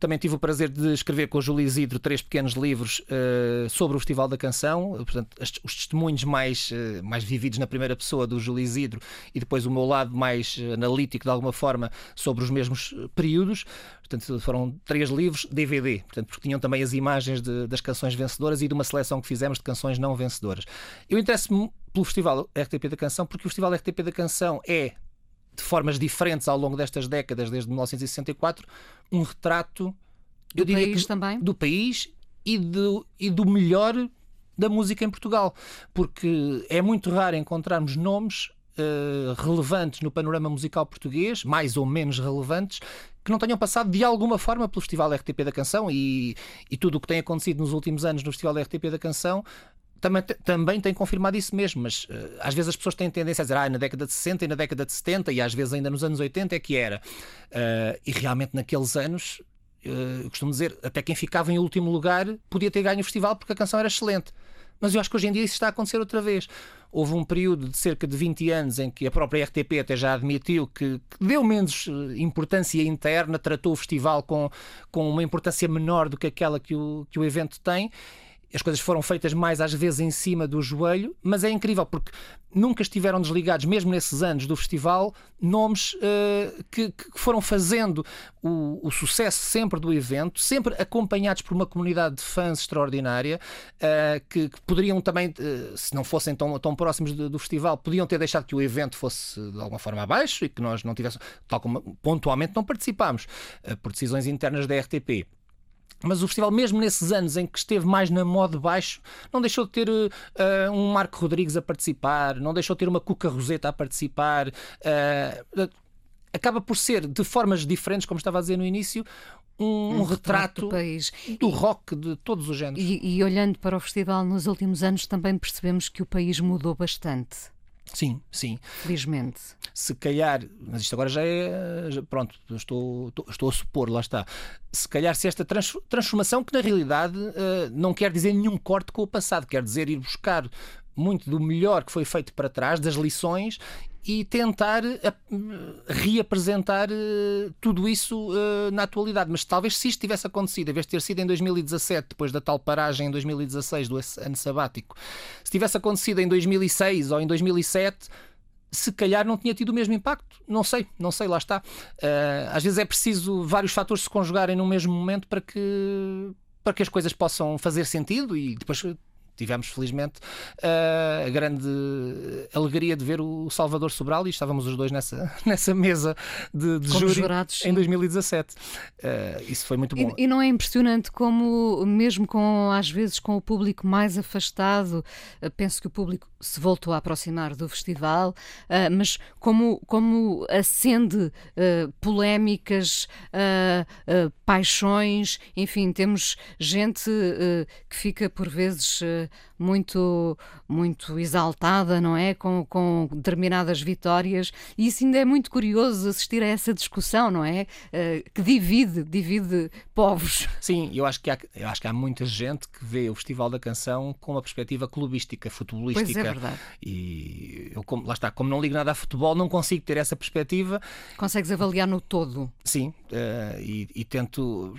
também tive o prazer de escrever com o Júlio Isidro três pequenos livros uh, sobre o Festival da Canção, portanto, os testemunhos mais, uh, mais vividos na primeira pessoa do Júlio Isidro e depois o meu lado mais analítico, de alguma forma, sobre os mesmos períodos. Portanto, foram três livros DVD, portanto, porque tinham também as imagens de, das canções vencedoras e de uma seleção que fizemos de canções não vencedoras. Eu interesso-me pelo Festival RTP da Canção porque o Festival RTP da Canção é de formas diferentes ao longo destas décadas, desde 1964, um retrato do país que, também? Do país e do, e do melhor da música em Portugal. Porque é muito raro encontrarmos nomes uh, relevantes no panorama musical português, mais ou menos relevantes, que não tenham passado de alguma forma pelo Festival RTP da Canção e, e tudo o que tem acontecido nos últimos anos no Festival RTP da Canção também, também tem confirmado isso mesmo, mas uh, às vezes as pessoas têm tendência a dizer ah, na década de 60 e na década de 70 e às vezes ainda nos anos 80 é que era. Uh, e realmente naqueles anos, uh, costumo dizer, até quem ficava em último lugar podia ter ganho o festival porque a canção era excelente. Mas eu acho que hoje em dia isso está a acontecer outra vez. Houve um período de cerca de 20 anos em que a própria RTP até já admitiu que, que deu menos importância interna, tratou o festival com, com uma importância menor do que aquela que o, que o evento tem as coisas foram feitas mais às vezes em cima do joelho, mas é incrível porque nunca estiveram desligados, mesmo nesses anos do festival, nomes uh, que, que, foram fazendo o, o, sucesso sempre do evento, sempre acompanhados por uma comunidade de fãs extraordinária, uh, que, que, poderiam também, uh, se não fossem tão, tão próximos do, do, festival, podiam ter deixado que o evento fosse de alguma forma abaixo e que nós não tivéssemos, tal como pontualmente não participámos por decisões internas da RTP. Mas o festival, mesmo nesses anos em que esteve mais na moda baixo, não deixou de ter uh, um Marco Rodrigues a participar, não deixou de ter uma Cuca Roseta a participar. Uh, acaba por ser, de formas diferentes, como estava a dizer no início, um, um retrato do país. do rock de todos os géneros. E, e olhando para o festival nos últimos anos, também percebemos que o país mudou bastante. Sim, sim. Felizmente. Se calhar, mas isto agora já é. já- pronto, estou, estou, estou a supor, lá está. Se calhar, se esta trans- transformação, que na realidade eh, não quer dizer nenhum corte com o passado, quer dizer ir buscar muito do melhor que foi feito para trás, das lições, e tentar eh, reapresentar eh, tudo isso eh, na atualidade. Mas talvez se isto tivesse acontecido, em vez de ter sido em 2017, depois da tal paragem em 2016 do ano sabático, se tivesse acontecido em 2006 ou em 2007, se calhar não tinha tido o mesmo impacto. Não sei, não sei, lá está. Às vezes é preciso vários fatores se conjugarem no mesmo momento para que, para que as coisas possam fazer sentido e depois. Tivemos, felizmente, eh, a grande alegria de ver o Salvador Sobral e estávamos os dois nessa, nessa mesa de, de júri jurados, em 2017. Eh, isso foi muito bom. E, e não é impressionante como, mesmo com às vezes com o público mais afastado, eh, penso que o público se voltou a aproximar do festival, eh, mas como, como acende eh, polémicas, eh, paixões, enfim, temos gente que fica por vezes muito, muito exaltada, não é? Com, com determinadas vitórias, e isso ainda é muito curioso assistir a essa discussão, não é? Eh, que divide, divide povos. Sim, eu acho, que há, eu acho que há muita gente que vê o Festival da Canção com uma perspectiva clubística, futebolística. Pois é verdade. E eu, como, lá está, como não ligo nada a futebol, não consigo ter essa perspectiva. Consegues avaliar no todo. Sim, eh, e, e tento.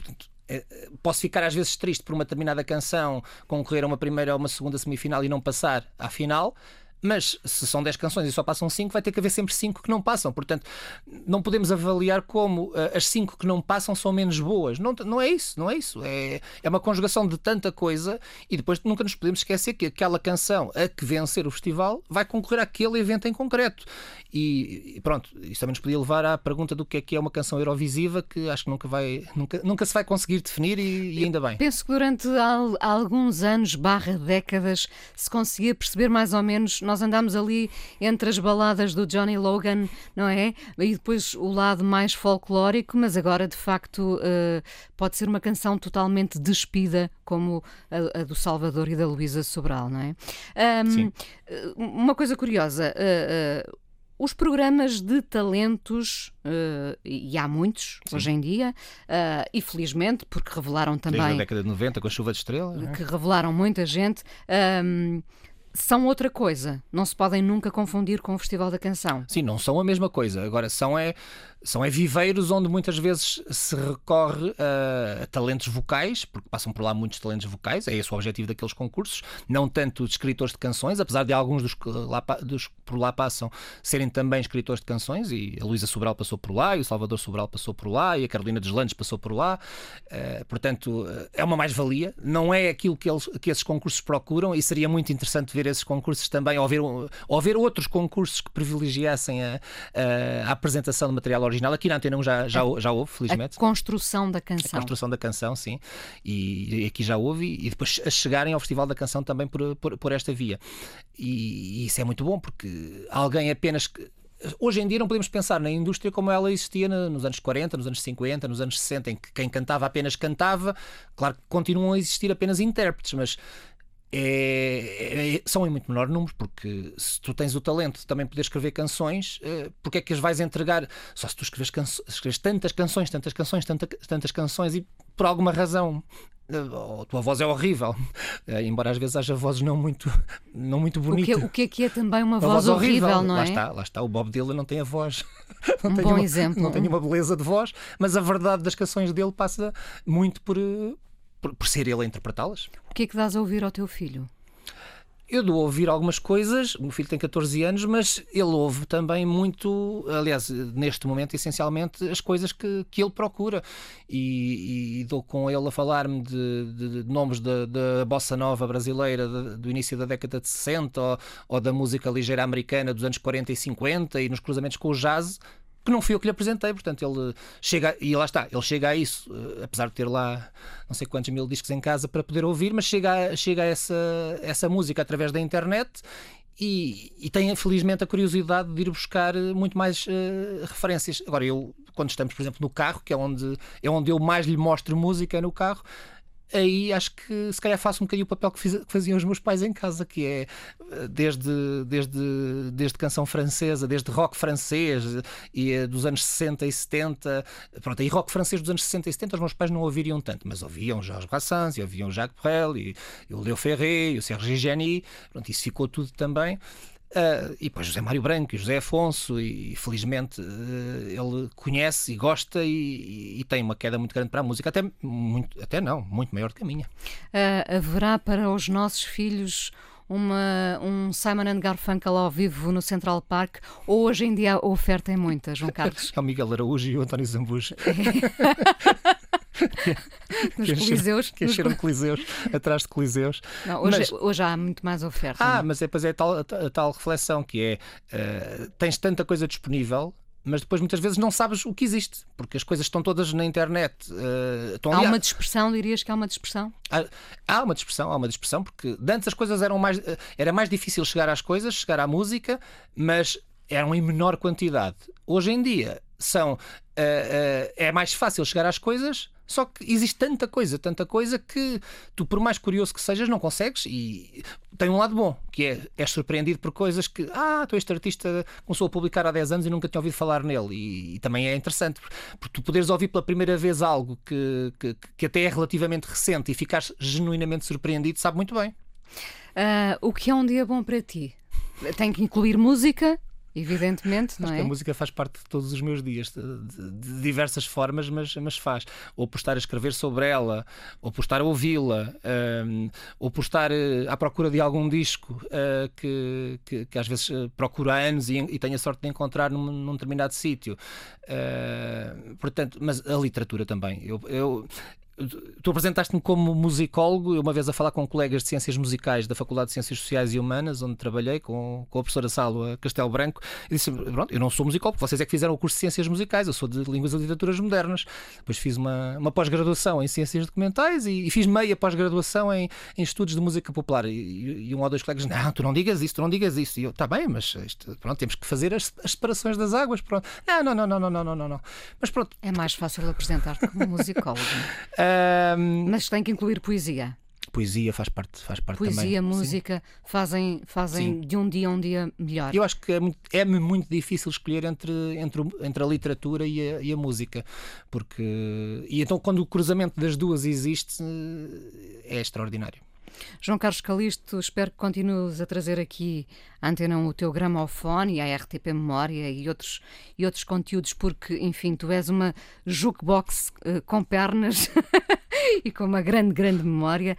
Eh, Posso ficar às vezes triste por uma determinada canção concorrer a uma primeira ou uma segunda semifinal e não passar à final, mas se são 10 canções e só passam 5, vai ter que haver sempre 5 que não passam. Portanto, não podemos avaliar como eh, as 5 que não passam são menos boas. Não, não é isso, não é isso. É, é uma conjugação de tanta coisa e depois nunca nos podemos esquecer que aquela canção a que vencer o festival vai concorrer àquele evento em concreto. E, e pronto, isso também nos podia levar à pergunta do que é que é uma canção Eurovisiva, que acho que nunca, vai, nunca, nunca se vai conseguir definir e, e ainda bem. Penso que durante al- alguns anos, barra décadas, se conseguia perceber mais ou menos. Nós andámos ali entre as baladas do Johnny Logan, não é? E depois o lado mais folclórico, mas agora de facto eh, pode ser uma canção totalmente despida, como a, a do Salvador e da Luísa Sobral, não é? Ahm, Sim. eh, Uma coisa curiosa. eh, eh, os programas de talentos, eh, e há muitos hoje em dia, eh, e felizmente, porque revelaram Desde a também década de 90, com a chuva de estrelas. é? que revelaram muita gente, ahm, são outra coisa. Não se podem nunca confundir com o Festival da Canção. Sim, não são a mesma coisa. Agora, são é, são é viveiros onde muitas vezes se recorre a, a talentos vocais, porque passam por lá muitos talentos vocais, é esse o objetivo daqueles concursos, não tanto de escritores de canções, apesar de alguns dos que, lá, dos por lá passam serem também escritores de canções, e a Luísa Sobral passou por lá, e o Salvador Sobral passou por lá, e a Carolina Deslandes passou por lá. Eh, portanto, eh, é uma mais-valia, não é aquilo que, eles, que esses concursos procuram, e seria muito interessante ver esses concursos também, ou ver, ou ver outros concursos que privilegiassem a, a- a apresentação de material original. Aqui na Antena 1 já, já, já houve, A felizmente. construção da A canção. construção da canção, sim, e, e aqui já houve, e depois a chegarem ao Festival da Canção também por, por, por esta via. E, e isso é muito bom, porque alguém apenas. Hoje em dia não podemos pensar na indústria como ela existia nos anos 40, nos anos 50, nos anos 60, em que quem cantava apenas cantava. Claro que continuam a existir apenas intérpretes, mas é- é- são em muito menor número, porque se tu tens o talento de também poder escrever canções, eh, porque é que as vais entregar? Só se tu escreves, canso- escreves tantas canções, tantas canções, tanta- tantas canções e por alguma razão eh, a tua voz é horrível, Eh, embora às vezes haja vozes não muito, não muito O que, bonitas. o que é que é também uma, Uma voz, horrível, não lá é? está, lá está. O Bob Dylan não tem a voz. Não Um tem bom uma, exemplo. Não tem uma beleza de voz, mas a verdade das canções dele passa muito por, por, por ser ele a interpretá-las. O que é que dás a ouvir ao teu filho? Eu dou a ouvir algumas coisas, o meu filho tem 14 anos, mas ele ouve também muito, aliás, neste momento, essencialmente, as coisas que, que ele procura. E, e dou com ele a falar-me de, de- de nomes da, da bossa nova brasileira de- do início da década de 60 ou, ou da música ligeira americana dos anos 40 e 50 e nos cruzamentos com o jazz. Que não fui eu que lhe apresentei, portanto ele chega, e lá está, ele chega a isso, eh, apesar de ter lá não sei quantos mil discos em casa para poder ouvir, mas chega a, chega a essa, essa música através da internet e, e tem felizmente a curiosidade de ir buscar eh, muito mais uh, referências. Agora, eu, quando estamos, por exemplo, no carro, que é onde, é onde eu mais lhe mostro música no carro, aí acho que se calhar faço um bocadinho o papel que, fiz, que, faziam os meus pais em casa, que é eh, desde, desde, desde canção francesa, desde rock francês e eh, dos anos 60 e 70. Pronto, aí rock francês dos anos 60 e 70 os meus pais não ouviriam tanto, mas ouviam Jorge Brassens, e ouviam Jacques Brel, e, e o Leo Ferré, e o Serge Geni, pronto, isso ficou tudo também. Uh, e depois José Mário Branco e José Afonso, e, e felizmente uh, ele conhece e gosta e, e, tem uma queda muito grande para a música, até, muito, até não, muito maior do que a minha. Uh, haverá para os nossos filhos uma, um Simon and Garfunkel ao vivo no Central Park ou hoje em dia a oferta é muita, João Carlos? é o Miguel Araújo e o António Zambujo. nos que coliseus. Que nos... coliseus, atrás de coliseus. Não, hoje, mas... hoje há muito mais oferta. Ah, não? mas é, é a tal, a, tal reflexão que é uh, tens tanta coisa disponível mas depois muitas vezes não sabes o que existe, porque as coisas estão todas na internet. Uh, há uma dispersão, dirias que há uma dispersão? Há, há, uma dispersão, há uma dispersão, porque antes as coisas eram mais. Uh, era mais difícil chegar às coisas, chegar à música, mas eram em menor quantidade. Hoje em dia são. Uh, é mais fácil chegar às coisas, só que existe tanta coisa, tanta coisa que tu, por mais curioso que sejas, não consegues. E tem um lado bom, que é és surpreendido por coisas que, ah, tu este artista começou a publicar há 10 anos e nunca tinha ouvido falar nele. E, e também é interessante, porque tu poderes ouvir pela primeira vez algo que, que, que até é relativamente recente e ficares genuinamente surpreendido, sabe muito bem. Uh, o que é um dia bom para ti? Tem que incluir música, Evidentemente, não é? a música faz parte de todos os meus dias, de, de, diversas formas, mas, mas faz. Ou por estar a escrever sobre ela, ou por estar a ouvi-la, um, ou por estar uh, à procura de algum disco uh, que, que, que, às vezes uh, procuro há anos e, e tenho a sorte de encontrar num, num determinado sítio. portanto, mas a literatura também. Eu, eu, Tu apresentaste-me como musicólogo, eu uma vez a falar com colegas de Ciências Musicais da Faculdade de Ciências Sociais e Humanas, onde trabalhei com, com a professora Salva Castelo Branco, e disse pronto, eu não sou musicólogo, vocês é que fizeram o curso de Ciências Musicais, eu sou de Línguas e Literaturas Modernas. Depois fiz uma, uma pós-graduação em Ciências Documentais e, e fiz meia pós-graduação em, em, Estudos de Música Popular. E, e, um ou dois colegas, não, tu não digas isso, tu não digas isso. E eu, está bem, mas isto, pronto, temos que fazer as, as separações das águas, pronto. Não, não, não, não, não, não, não, não. Mas pronto. É mais fácil apresentar-te como musicólogo. um, Mas tem que incluir poesia. Poesia faz parte, faz parte Poesia, também. música Sim. fazem, fazem de um dia a um dia melhor. Eu acho que é muito, é muito difícil escolher entre, entre, entre a literatura e a, e a música, porque e então quando o cruzamento das duas existe é extraordinário. João Carlos Calisto, espero que continues a trazer aqui à antena o teu gramofone e a RTP Memória e outros, e outros conteúdos, porque, enfim, tu és uma jukebox uh, com pernas e com uma grande, grande memória.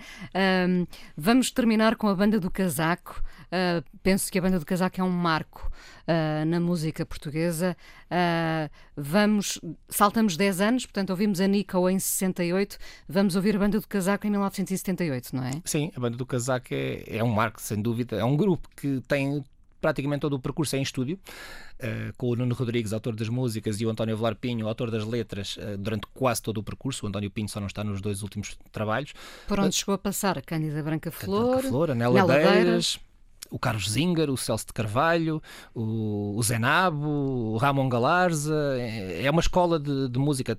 Um, vamos terminar com a banda do casaco. Uh, penso que a banda do casaco é um marco uh, na música portuguesa. Uh, vamos, saltamos 10 anos, portanto ouvimos a Nico em 68, vamos ouvir a banda do casaco em 1978, não é? Sim, a banda do casaco é, é um marco, sem dúvida. É um grupo que tem praticamente todo o percurso em estúdio, uh, com o Nuno Rodrigues, autor das músicas, e o António Velar Pinho, autor das letras, uh, durante quase todo o percurso. O António Pinho só não está nos dois últimos trabalhos. Por onde uh, chegou a passar Cândida Branca Flor, Branca Flor a Nela Deiras, o Carlos Zinger, o Celso de Carvalho, o, Zenabo, o Ramon Galarza. É, é uma escola de, de música.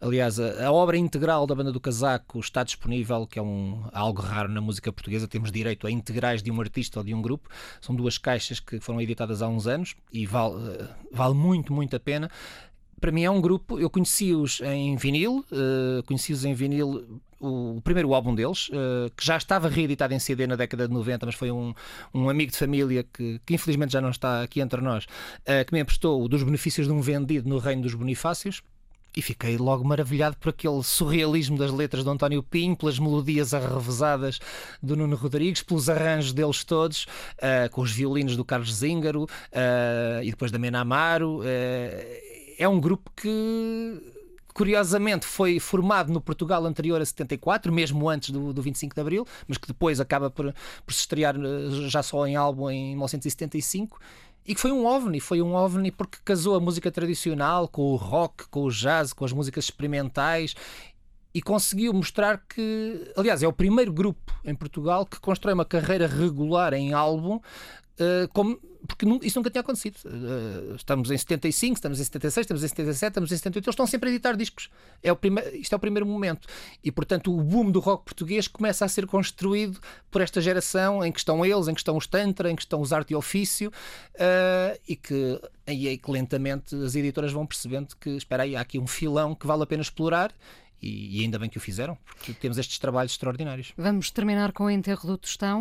Aliás, a, a, obra integral da Banda do Casaco está disponível, que é um, algo raro na música portuguesa. Temos direito a integrais de um artista ou de um grupo. São duas caixas que foram editadas há uns anos e vale, vale muito, muito a pena para mim é um grupo, eu conheci-os em vinil, uh, conheci-os em vinil o, primeiro álbum deles, uh, que já estava reeditado em CD na década de 90, mas foi um, um amigo de família que, que infelizmente já não está aqui entre nós, uh, que me emprestou dos benefícios de um vendido no Reino dos Bonifácios. E fiquei logo maravilhado por aquele surrealismo das letras do António Pinho, pelas melodias arrevesadas do Nuno Rodrigues, pelos arranjos deles todos, uh, com os violinos do Carlos Zíngaro e depois da Mena Amaro. É um grupo que curiosamente foi formado no Portugal anterior a 74, mesmo antes do, do 25 de Abril, mas que depois acaba por, por se estrear eh, já só em álbum em 1975 e que foi um ovni, foi um ovni porque casou a música tradicional com o rock, com o jazz, com as músicas experimentais e conseguiu mostrar que, aliás, é o primeiro grupo em Portugal que constrói uma carreira regular em álbum Uh, como, porque isso nunca tinha acontecido. Uh, estamos em 75, estamos em 76, estamos em 77, estamos em 78, eles estão sempre a editar discos. É o primeiro, isto é o primeiro momento. E, portanto, o boom do rock português começa a ser construído por esta geração em que estão eles, em que estão os Tantra, em que estão os Arte e Ofício, uh, e que que lentamente as editoras vão percebendo que, espera aí, há aqui um filão que vale a pena explorar e, e, ainda bem que o fizeram, porque temos estes trabalhos extraordinários. Vamos terminar com o enterro do Tostão.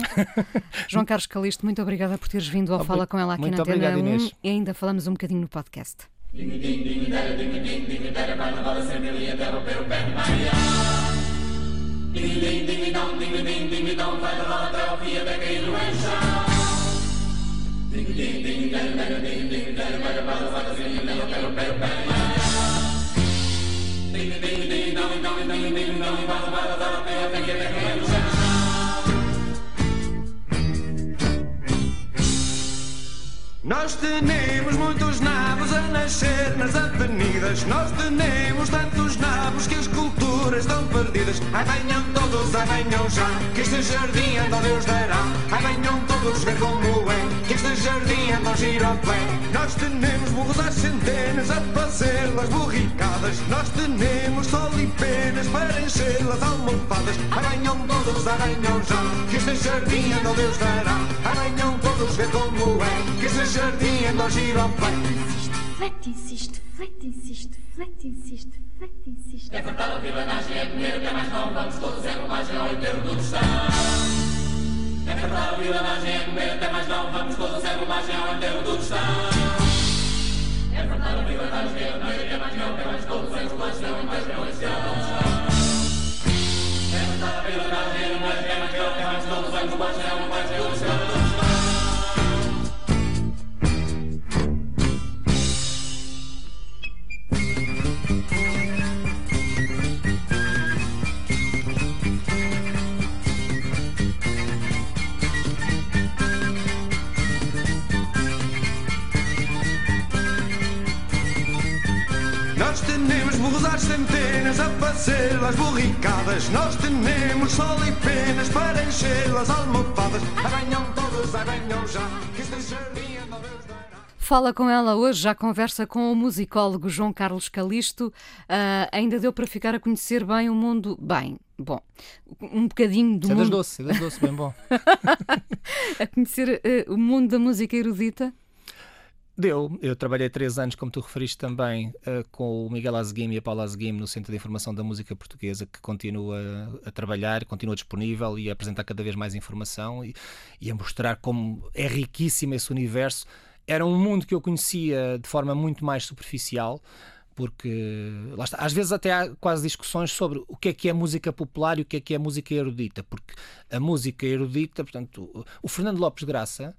João Carlos Calisto, muito obrigada por teres vindo ao Fala com ela aqui muito na obrigado, Antena 1 Inês. e ainda falamos um bocadinho no podcast. Ding ding ding ding ding dong dong ding ding dong dong. Ba ba ba ba ba. Take your hands. Nós temos muitos nabos a nascer nas avenidas. Nós temos tantos nabos que as culturas estão perdidas. Ai, venham todos, ai, venham já, que este jardim anda Deus dará. Ai, venham todos ver como é, que este jardim anda ao giroplé. Nós temos burros às centenas a fazê-las burricadas. Nós temos sol e penas para encher-las almofadas. Ai, venham todos, ai, venham já, que este jardim anda Deus dará. Ai, venham todos ver como é, que este jardim anda ao giroplé. Flete, insiste, flete, insiste, flete, insiste, flete, insiste. É cortar a vilanagem, é comer o que é mais não. Vamos todos em romagem ao enterro do tostão. É cortar a vilanagem, é comer o que é mais não. Vamos todos em romagem ao enterro do tostão. É cortar a vilanagem, é comer o que é mais não. Vamos todos em romagem ao enterro do tostão. É cortar a vilanagem, é comer o que é mais não. Vamos todos em romagem ao enterro do tostão. Centenas a fazer-las burricadas. Nós temos sol e penas para encher-las almofadas. Todos, já, que este jardim anda Deus dará. Fala com ela hoje, já conversa com o musicólogo João Carlos Calisto. Ah, ainda deu para ficar a conhecer bem o mundo. Bem, bom, um bocadinho do Cedas mundo. doce, cedas doce, bem bom. a conhecer eh, o mundo da música erudita. Deu. Eu trabalhei três anos, como tu referiste também, eh, com o Miguel Azguim e a Paula Azguim no Centro de Informação da Música Portuguesa, que continua a trabalhar, continua disponível e a apresentar cada vez mais informação e, e a mostrar como é riquíssimo esse universo. Era um mundo que eu conhecia de forma muito mais superficial, porque lá está, às vezes até há quase discussões sobre o que é que é música popular e o que é que é música erudita, porque a música erudita, portanto, o- Fernando Lopes Graça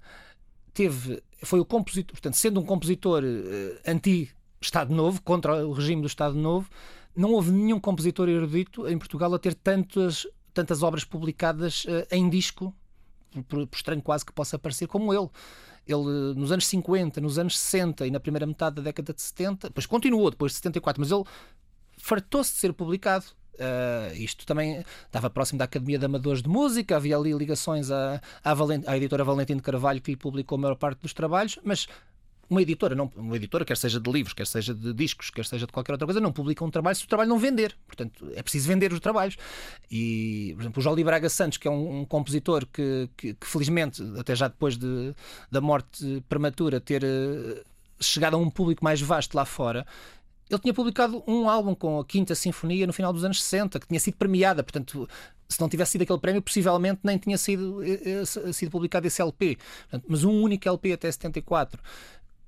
teve, foi o compositor, portanto, sendo um compositor eh, anti-Estado Novo, contra o regime do Estado Novo, não houve nenhum compositor erudito em Portugal a ter tantas, tantas obras publicadas eh, em disco, por, por estranho quase que possa parecer, como ele. Ele, eh, nos anos 50, nos anos 60 e na primeira metade da década de 70, depois continuou depois de 74, mas ele fartou-se de ser publicado. Uh, isto também estava próximo da Academia de Amadores de Música, havia ali ligações à, à, Valen- à editora Valentim de Carvalho que lhe publicou a maior parte dos trabalhos, mas uma editora, não, uma editora, quer seja de livros, quer seja de discos, quer seja de qualquer outra coisa, não publica um trabalho se o trabalho não vender. Portanto, é preciso vender os trabalhos. E, por exemplo, o Jolie Braga Santos, que é um, um compositor que, que- que felizmente, até já depois de, da morte prematura, ter eh, chegado a um público mais vasto lá fora, ele tinha publicado um álbum com a Quinta Sinfonia no final dos anos 60, que tinha sido premiada, portanto, se não tivesse sido aquele prémio, possivelmente nem tinha sido, eh, eh, sido publicado esse LP. Portanto, mas um único LP até 74.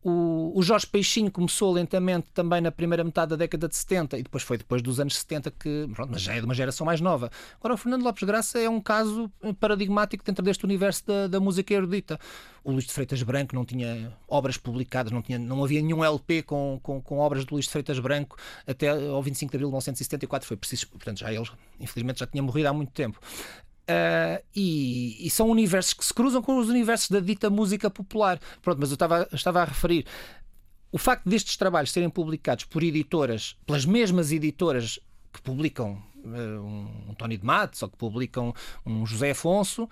O, o Jorge Peixinho começou lentamente também na primeira metade da década de 70 e depois foi depois dos anos 70 que, pronto, mas já é de uma geração mais nova. Agora, o Fernando Lopes Graça é um caso paradigmático dentro deste universo da, da música erudita. O Luís de Freitas Branco não tinha obras publicadas, não, tinha, não havia nenhum LP com, com, com obras de Luís de Freitas Branco até ao 25 de abril de 1974. Foi preciso, portanto, já ele, infelizmente, já tinha morrido há muito tempo. Uh, e, e são universos que se cruzam com os universos da dita música popular. Pronto, mas eu estava, estava a referir. O facto destes trabalhos serem publicados por editoras, pelas mesmas editoras que publicam uh, um, Tony de Matos ou que publicam um José Afonso,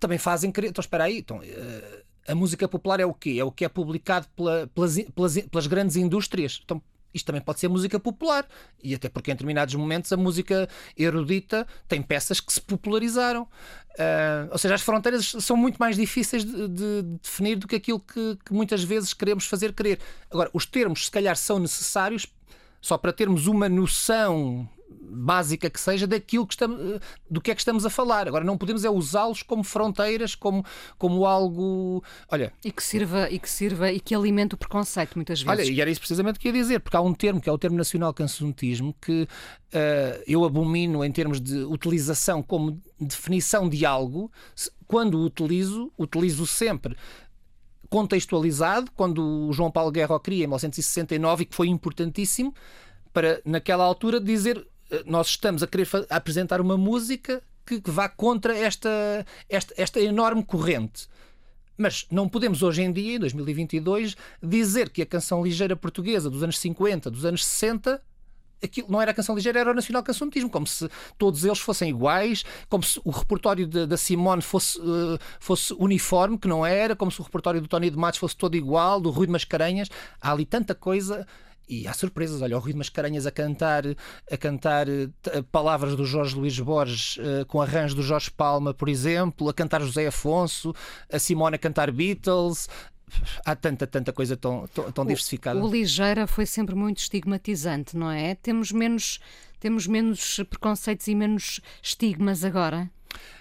também fazem. Então, espera aí. Então, uh, a música popular é o quê? É o que é publicado pela, pelas, pelas, pelas grandes indústrias. Então, isto também pode ser música popular. E até porque em determinados momentos a música erudita tem peças que se popularizaram. Uh, ou seja, as fronteiras são muito mais difíceis de, de definir do que aquilo que, que, muitas vezes queremos fazer crer. Agora, os termos, se calhar, são necessários só para termos uma noção básica que seja daquilo que estamos, do que é que estamos a falar. Agora não podemos é usá-los como fronteiras, como, como algo, olha, e que sirva e que sirva e que alimente o preconceito muitas vezes. Olha, e era isso precisamente que ia dizer, porque há um termo que é o termo nacional cancionismo que uh, eu abomino em termos de utilização como definição de algo, quando o utilizo, utilizo sempre contextualizado, quando o João Paulo Guerra o cria em 1969 e que foi importantíssimo para naquela altura dizer nós estamos a querer apresentar uma música que, que vá contra esta, esta, esta enorme corrente. Mas não podemos hoje em dia, em 2022, dizer que a canção ligeira portuguesa dos anos 50, dos anos 60, aquilo não era a canção ligeira, era o nacional cancionismo, como se todos eles fossem iguais, como se o repertório da Simone fosse, uh, fosse uniforme, que não era, como se o repertório do Tony de Matos fosse todo igual, do Rui de Mascarenhas. Há ali tanta coisa e há surpresas, olha, o Rui de Mascarenhas a cantar, a cantar uh, palavras do Jorge Luís Borges uh, com arranjo do Jorge Palma, por exemplo, a cantar José Afonso, a Simone a cantar Beatles. Há tanta, tanta coisa tão, tão, tão diversificada. O, o ligeira foi sempre muito estigmatizante, não é? Temos menos, temos menos preconceitos e menos estigmas agora?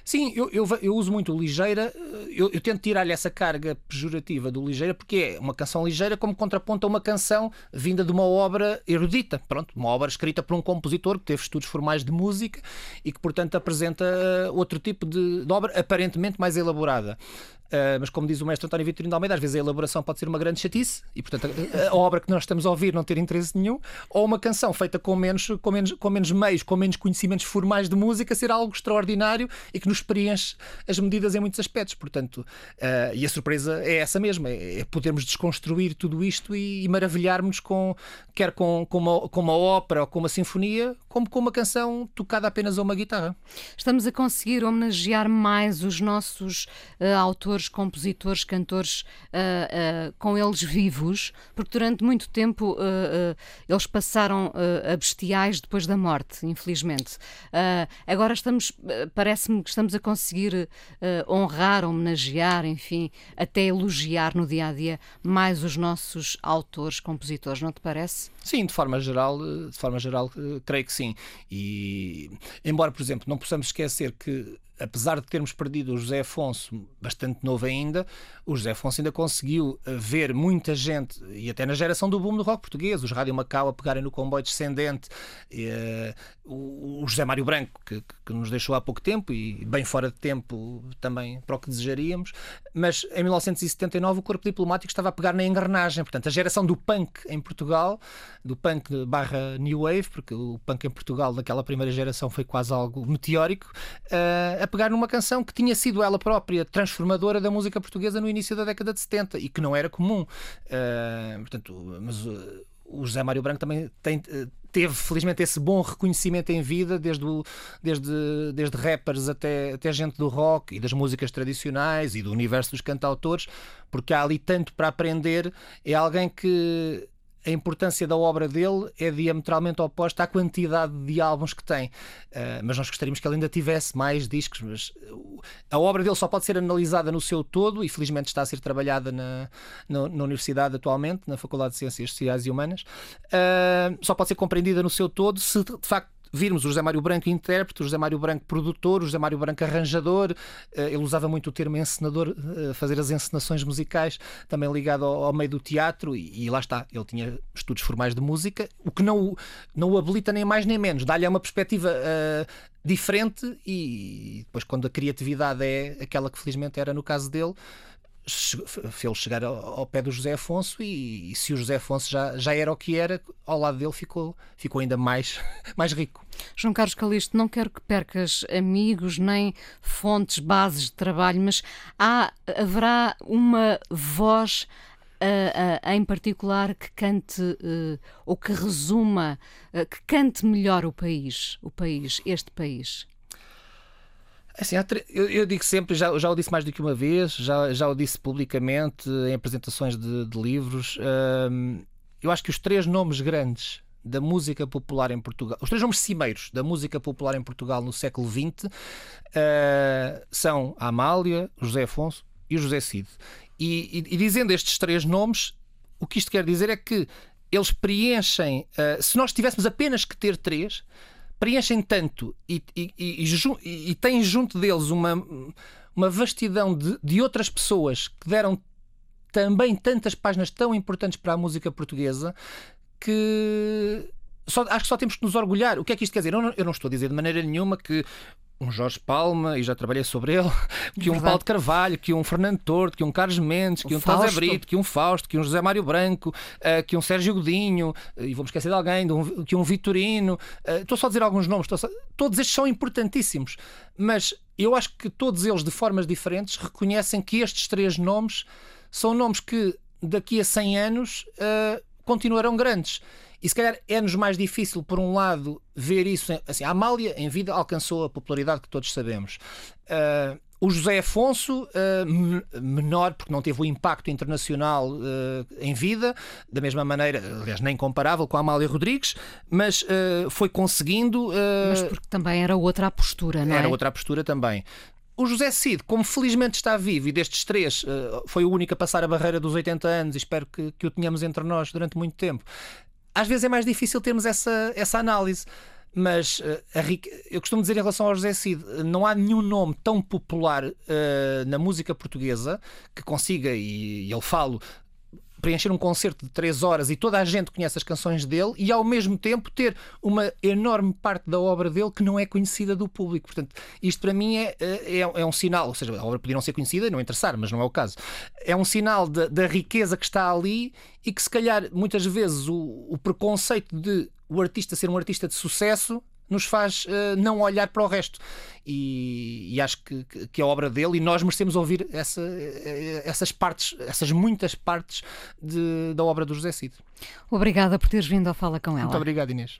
Sim, eu, eu, eu, uso muito ligeira, eu, eu tento tirar-lhe essa carga pejorativa do ligeira, porque é uma canção ligeira como contraponto a uma canção vinda de uma obra erudita, pronto, uma obra escrita por um compositor que teve estudos formais de música e que, portanto, apresenta outro tipo de, de obra aparentemente mais elaborada. Uh, mas como diz o mestre António Vitorino de Almeida, às vezes a elaboração pode ser uma grande chatice e, portanto, a, a, obra que nós estamos a ouvir não ter interesse nenhum, ou uma canção feita com menos, com menos, com menos meios, com menos conhecimentos formais de música, ser algo extraordinário e que nos preenche as medidas em muitos aspectos. Portanto, uh, e a surpresa é essa mesma, é, é podermos desconstruir tudo isto e, e maravilharmos com, quer com, com, uma, com uma ópera ou com uma sinfonia, como com uma canção tocada apenas a uma guitarra. Estamos a conseguir homenagear mais os nossos uh, autores compositores, cantores uh, uh, com eles vivos, porque durante muito tempo eles passaram a bestiais depois da morte, infelizmente. agora estamos, parece-me que estamos a conseguir honrar, homenagear, enfim, até elogiar no dia a dia mais os nossos autores, compositores, não te parece? Sim, de forma geral, de forma geral, creio que sim. E embora, por exemplo, não possamos esquecer que apesar de termos perdido o José Afonso, bastante novo ainda, o José Afonso ainda conseguiu eh, ver muita gente, e até na geração do boom do rock português, os Rádio Macau a pegarem no comboio descendente, e, uh, o José Mário Branco, que, que, nos deixou há pouco tempo, e bem fora de tempo também para o que desejaríamos, mas em 1979 o corpo diplomático estava a pegar na engrenagem, portanto a geração do punk em Portugal, do punk barra New Wave, porque o punk em Portugal naquela primeira geração foi quase algo meteórico, uh, a pegar numa canção que tinha sido ela própria transformadora da música portuguesa no início da década de 70 e que não era comum. Uh, portanto, mas uh, o José Mário Branco também tem, uh, teve felizmente esse bom reconhecimento em vida, desde, o, desde, desde rappers até, até gente do rock e das músicas tradicionais e do universo dos cantautores, porque há ali tanto para aprender. É alguém que a importância da obra dele é diametralmente oposta à quantidade de álbuns que tem. Uh, mas nós gostaríamos que ele ainda tivesse mais discos. Mas a obra dele só pode ser analisada no seu todo e felizmente está a ser trabalhada na, na, na Universidade atualmente, na Faculdade de Ciências Sociais e Humanas. Uh, só pode ser compreendida no seu todo se de facto virmos o José Mário Branco intérprete, o José Mário Branco produtor, o José Mário Branco arranjador, eh, ele usava muito o termo encenador, eh, fazer as encenações musicais, também ligado ao, meio do teatro, e, e, lá está, ele tinha estudos formais de música, o que não, não o habilita nem mais nem menos, dá-lhe uma perspectiva uh, diferente e depois quando a criatividade é aquela que felizmente era no caso dele, fez-lo chegar ao, pé do José Afonso e, e, se o José Afonso já, já era o que era, ao lado dele ficou, ficou ainda mais, mais rico. João Carlos Calixto, não quero que percas amigos nem fontes, bases de trabalho, mas há, haverá uma voz uh, uh, em particular que cante uh, ou que resuma, que cante melhor o país, o país, este país? Assim, eu, eu, digo sempre, já, já o disse mais do que uma vez, já, já o disse publicamente em apresentações de, de livros. eu acho que os três nomes grandes da música popular em Portugal, os três nomes cimeiros da música popular em Portugal no século XX uh, são a Amália, José Afonso e José Cid. E, e, e, dizendo estes três nomes, o que isto quer dizer é que eles preenchem, uh, se nós tivéssemos apenas que ter três, preenchem tanto e, e têm junto deles uma, uma vastidão de, de outras pessoas que deram também tantas páginas tão importantes para a música portuguesa que só, acho que só temos que nos orgulhar. O que é que isto quer dizer? Eu não, eu não, estou a dizer de maneira nenhuma que um Jorge Palma, e já trabalhei sobre ele, que um Paulo de Carvalho, que um Fernando Torto, que um Carlos Mendes, que um José Brito, que um Fausto, que um José Mário Branco, uh, que um Sérgio Godinho, uh, e vou-me esquecer de alguém, de um, que um Vitorino. Uh, estou só a dizer alguns nomes, só, todos estes são importantíssimos, mas eu acho que todos eles, de formas diferentes, reconhecem que estes três nomes são nomes que daqui a 100 anos continuarão grandes. E se calhar é-nos mais difícil, por um lado, ver isso. Assim, a Amália, em vida, alcançou a popularidade que todos sabemos. Uh, o José Afonso, uh, menor, porque não teve o impacto internacional uh, em vida, da mesma maneira, aliás, nem comparável com a Amália Rodrigues, mas uh, foi conseguindo. mas porque também era outra a postura, não é? Era outra a postura também. O José Cid, como felizmente está vivo e destes três foi o único a passar a barreira dos 80 anos e espero que, que o tenhamos entre nós durante muito tempo, às vezes é mais difícil termos essa, essa análise. Mas rique... eu costumo dizer em relação ao José Cid, não há nenhum nome tão popular uh, na música portuguesa que consiga, e, e falo, preencher um concerto de 3 horas e toda a gente conhece as canções dele e ao mesmo tempo ter uma enorme parte da obra dele que não é conhecida do público. Portanto, isto para mim é, é, é um sinal, ou seja, a obra podia não ser conhecida não interessar, mas não é o caso. É um sinal da riqueza que está ali e que se calhar muitas vezes o, o preconceito de o artista ser um artista de sucesso nos faz uh, não olhar para o resto. E, e acho que, que, é obra dele e nós merecemos ouvir essa, eh, essas partes, essas muitas partes de, da obra do José Cid. Obrigada por teres vindo ao Fala com ela. Muito obrigado, Inês.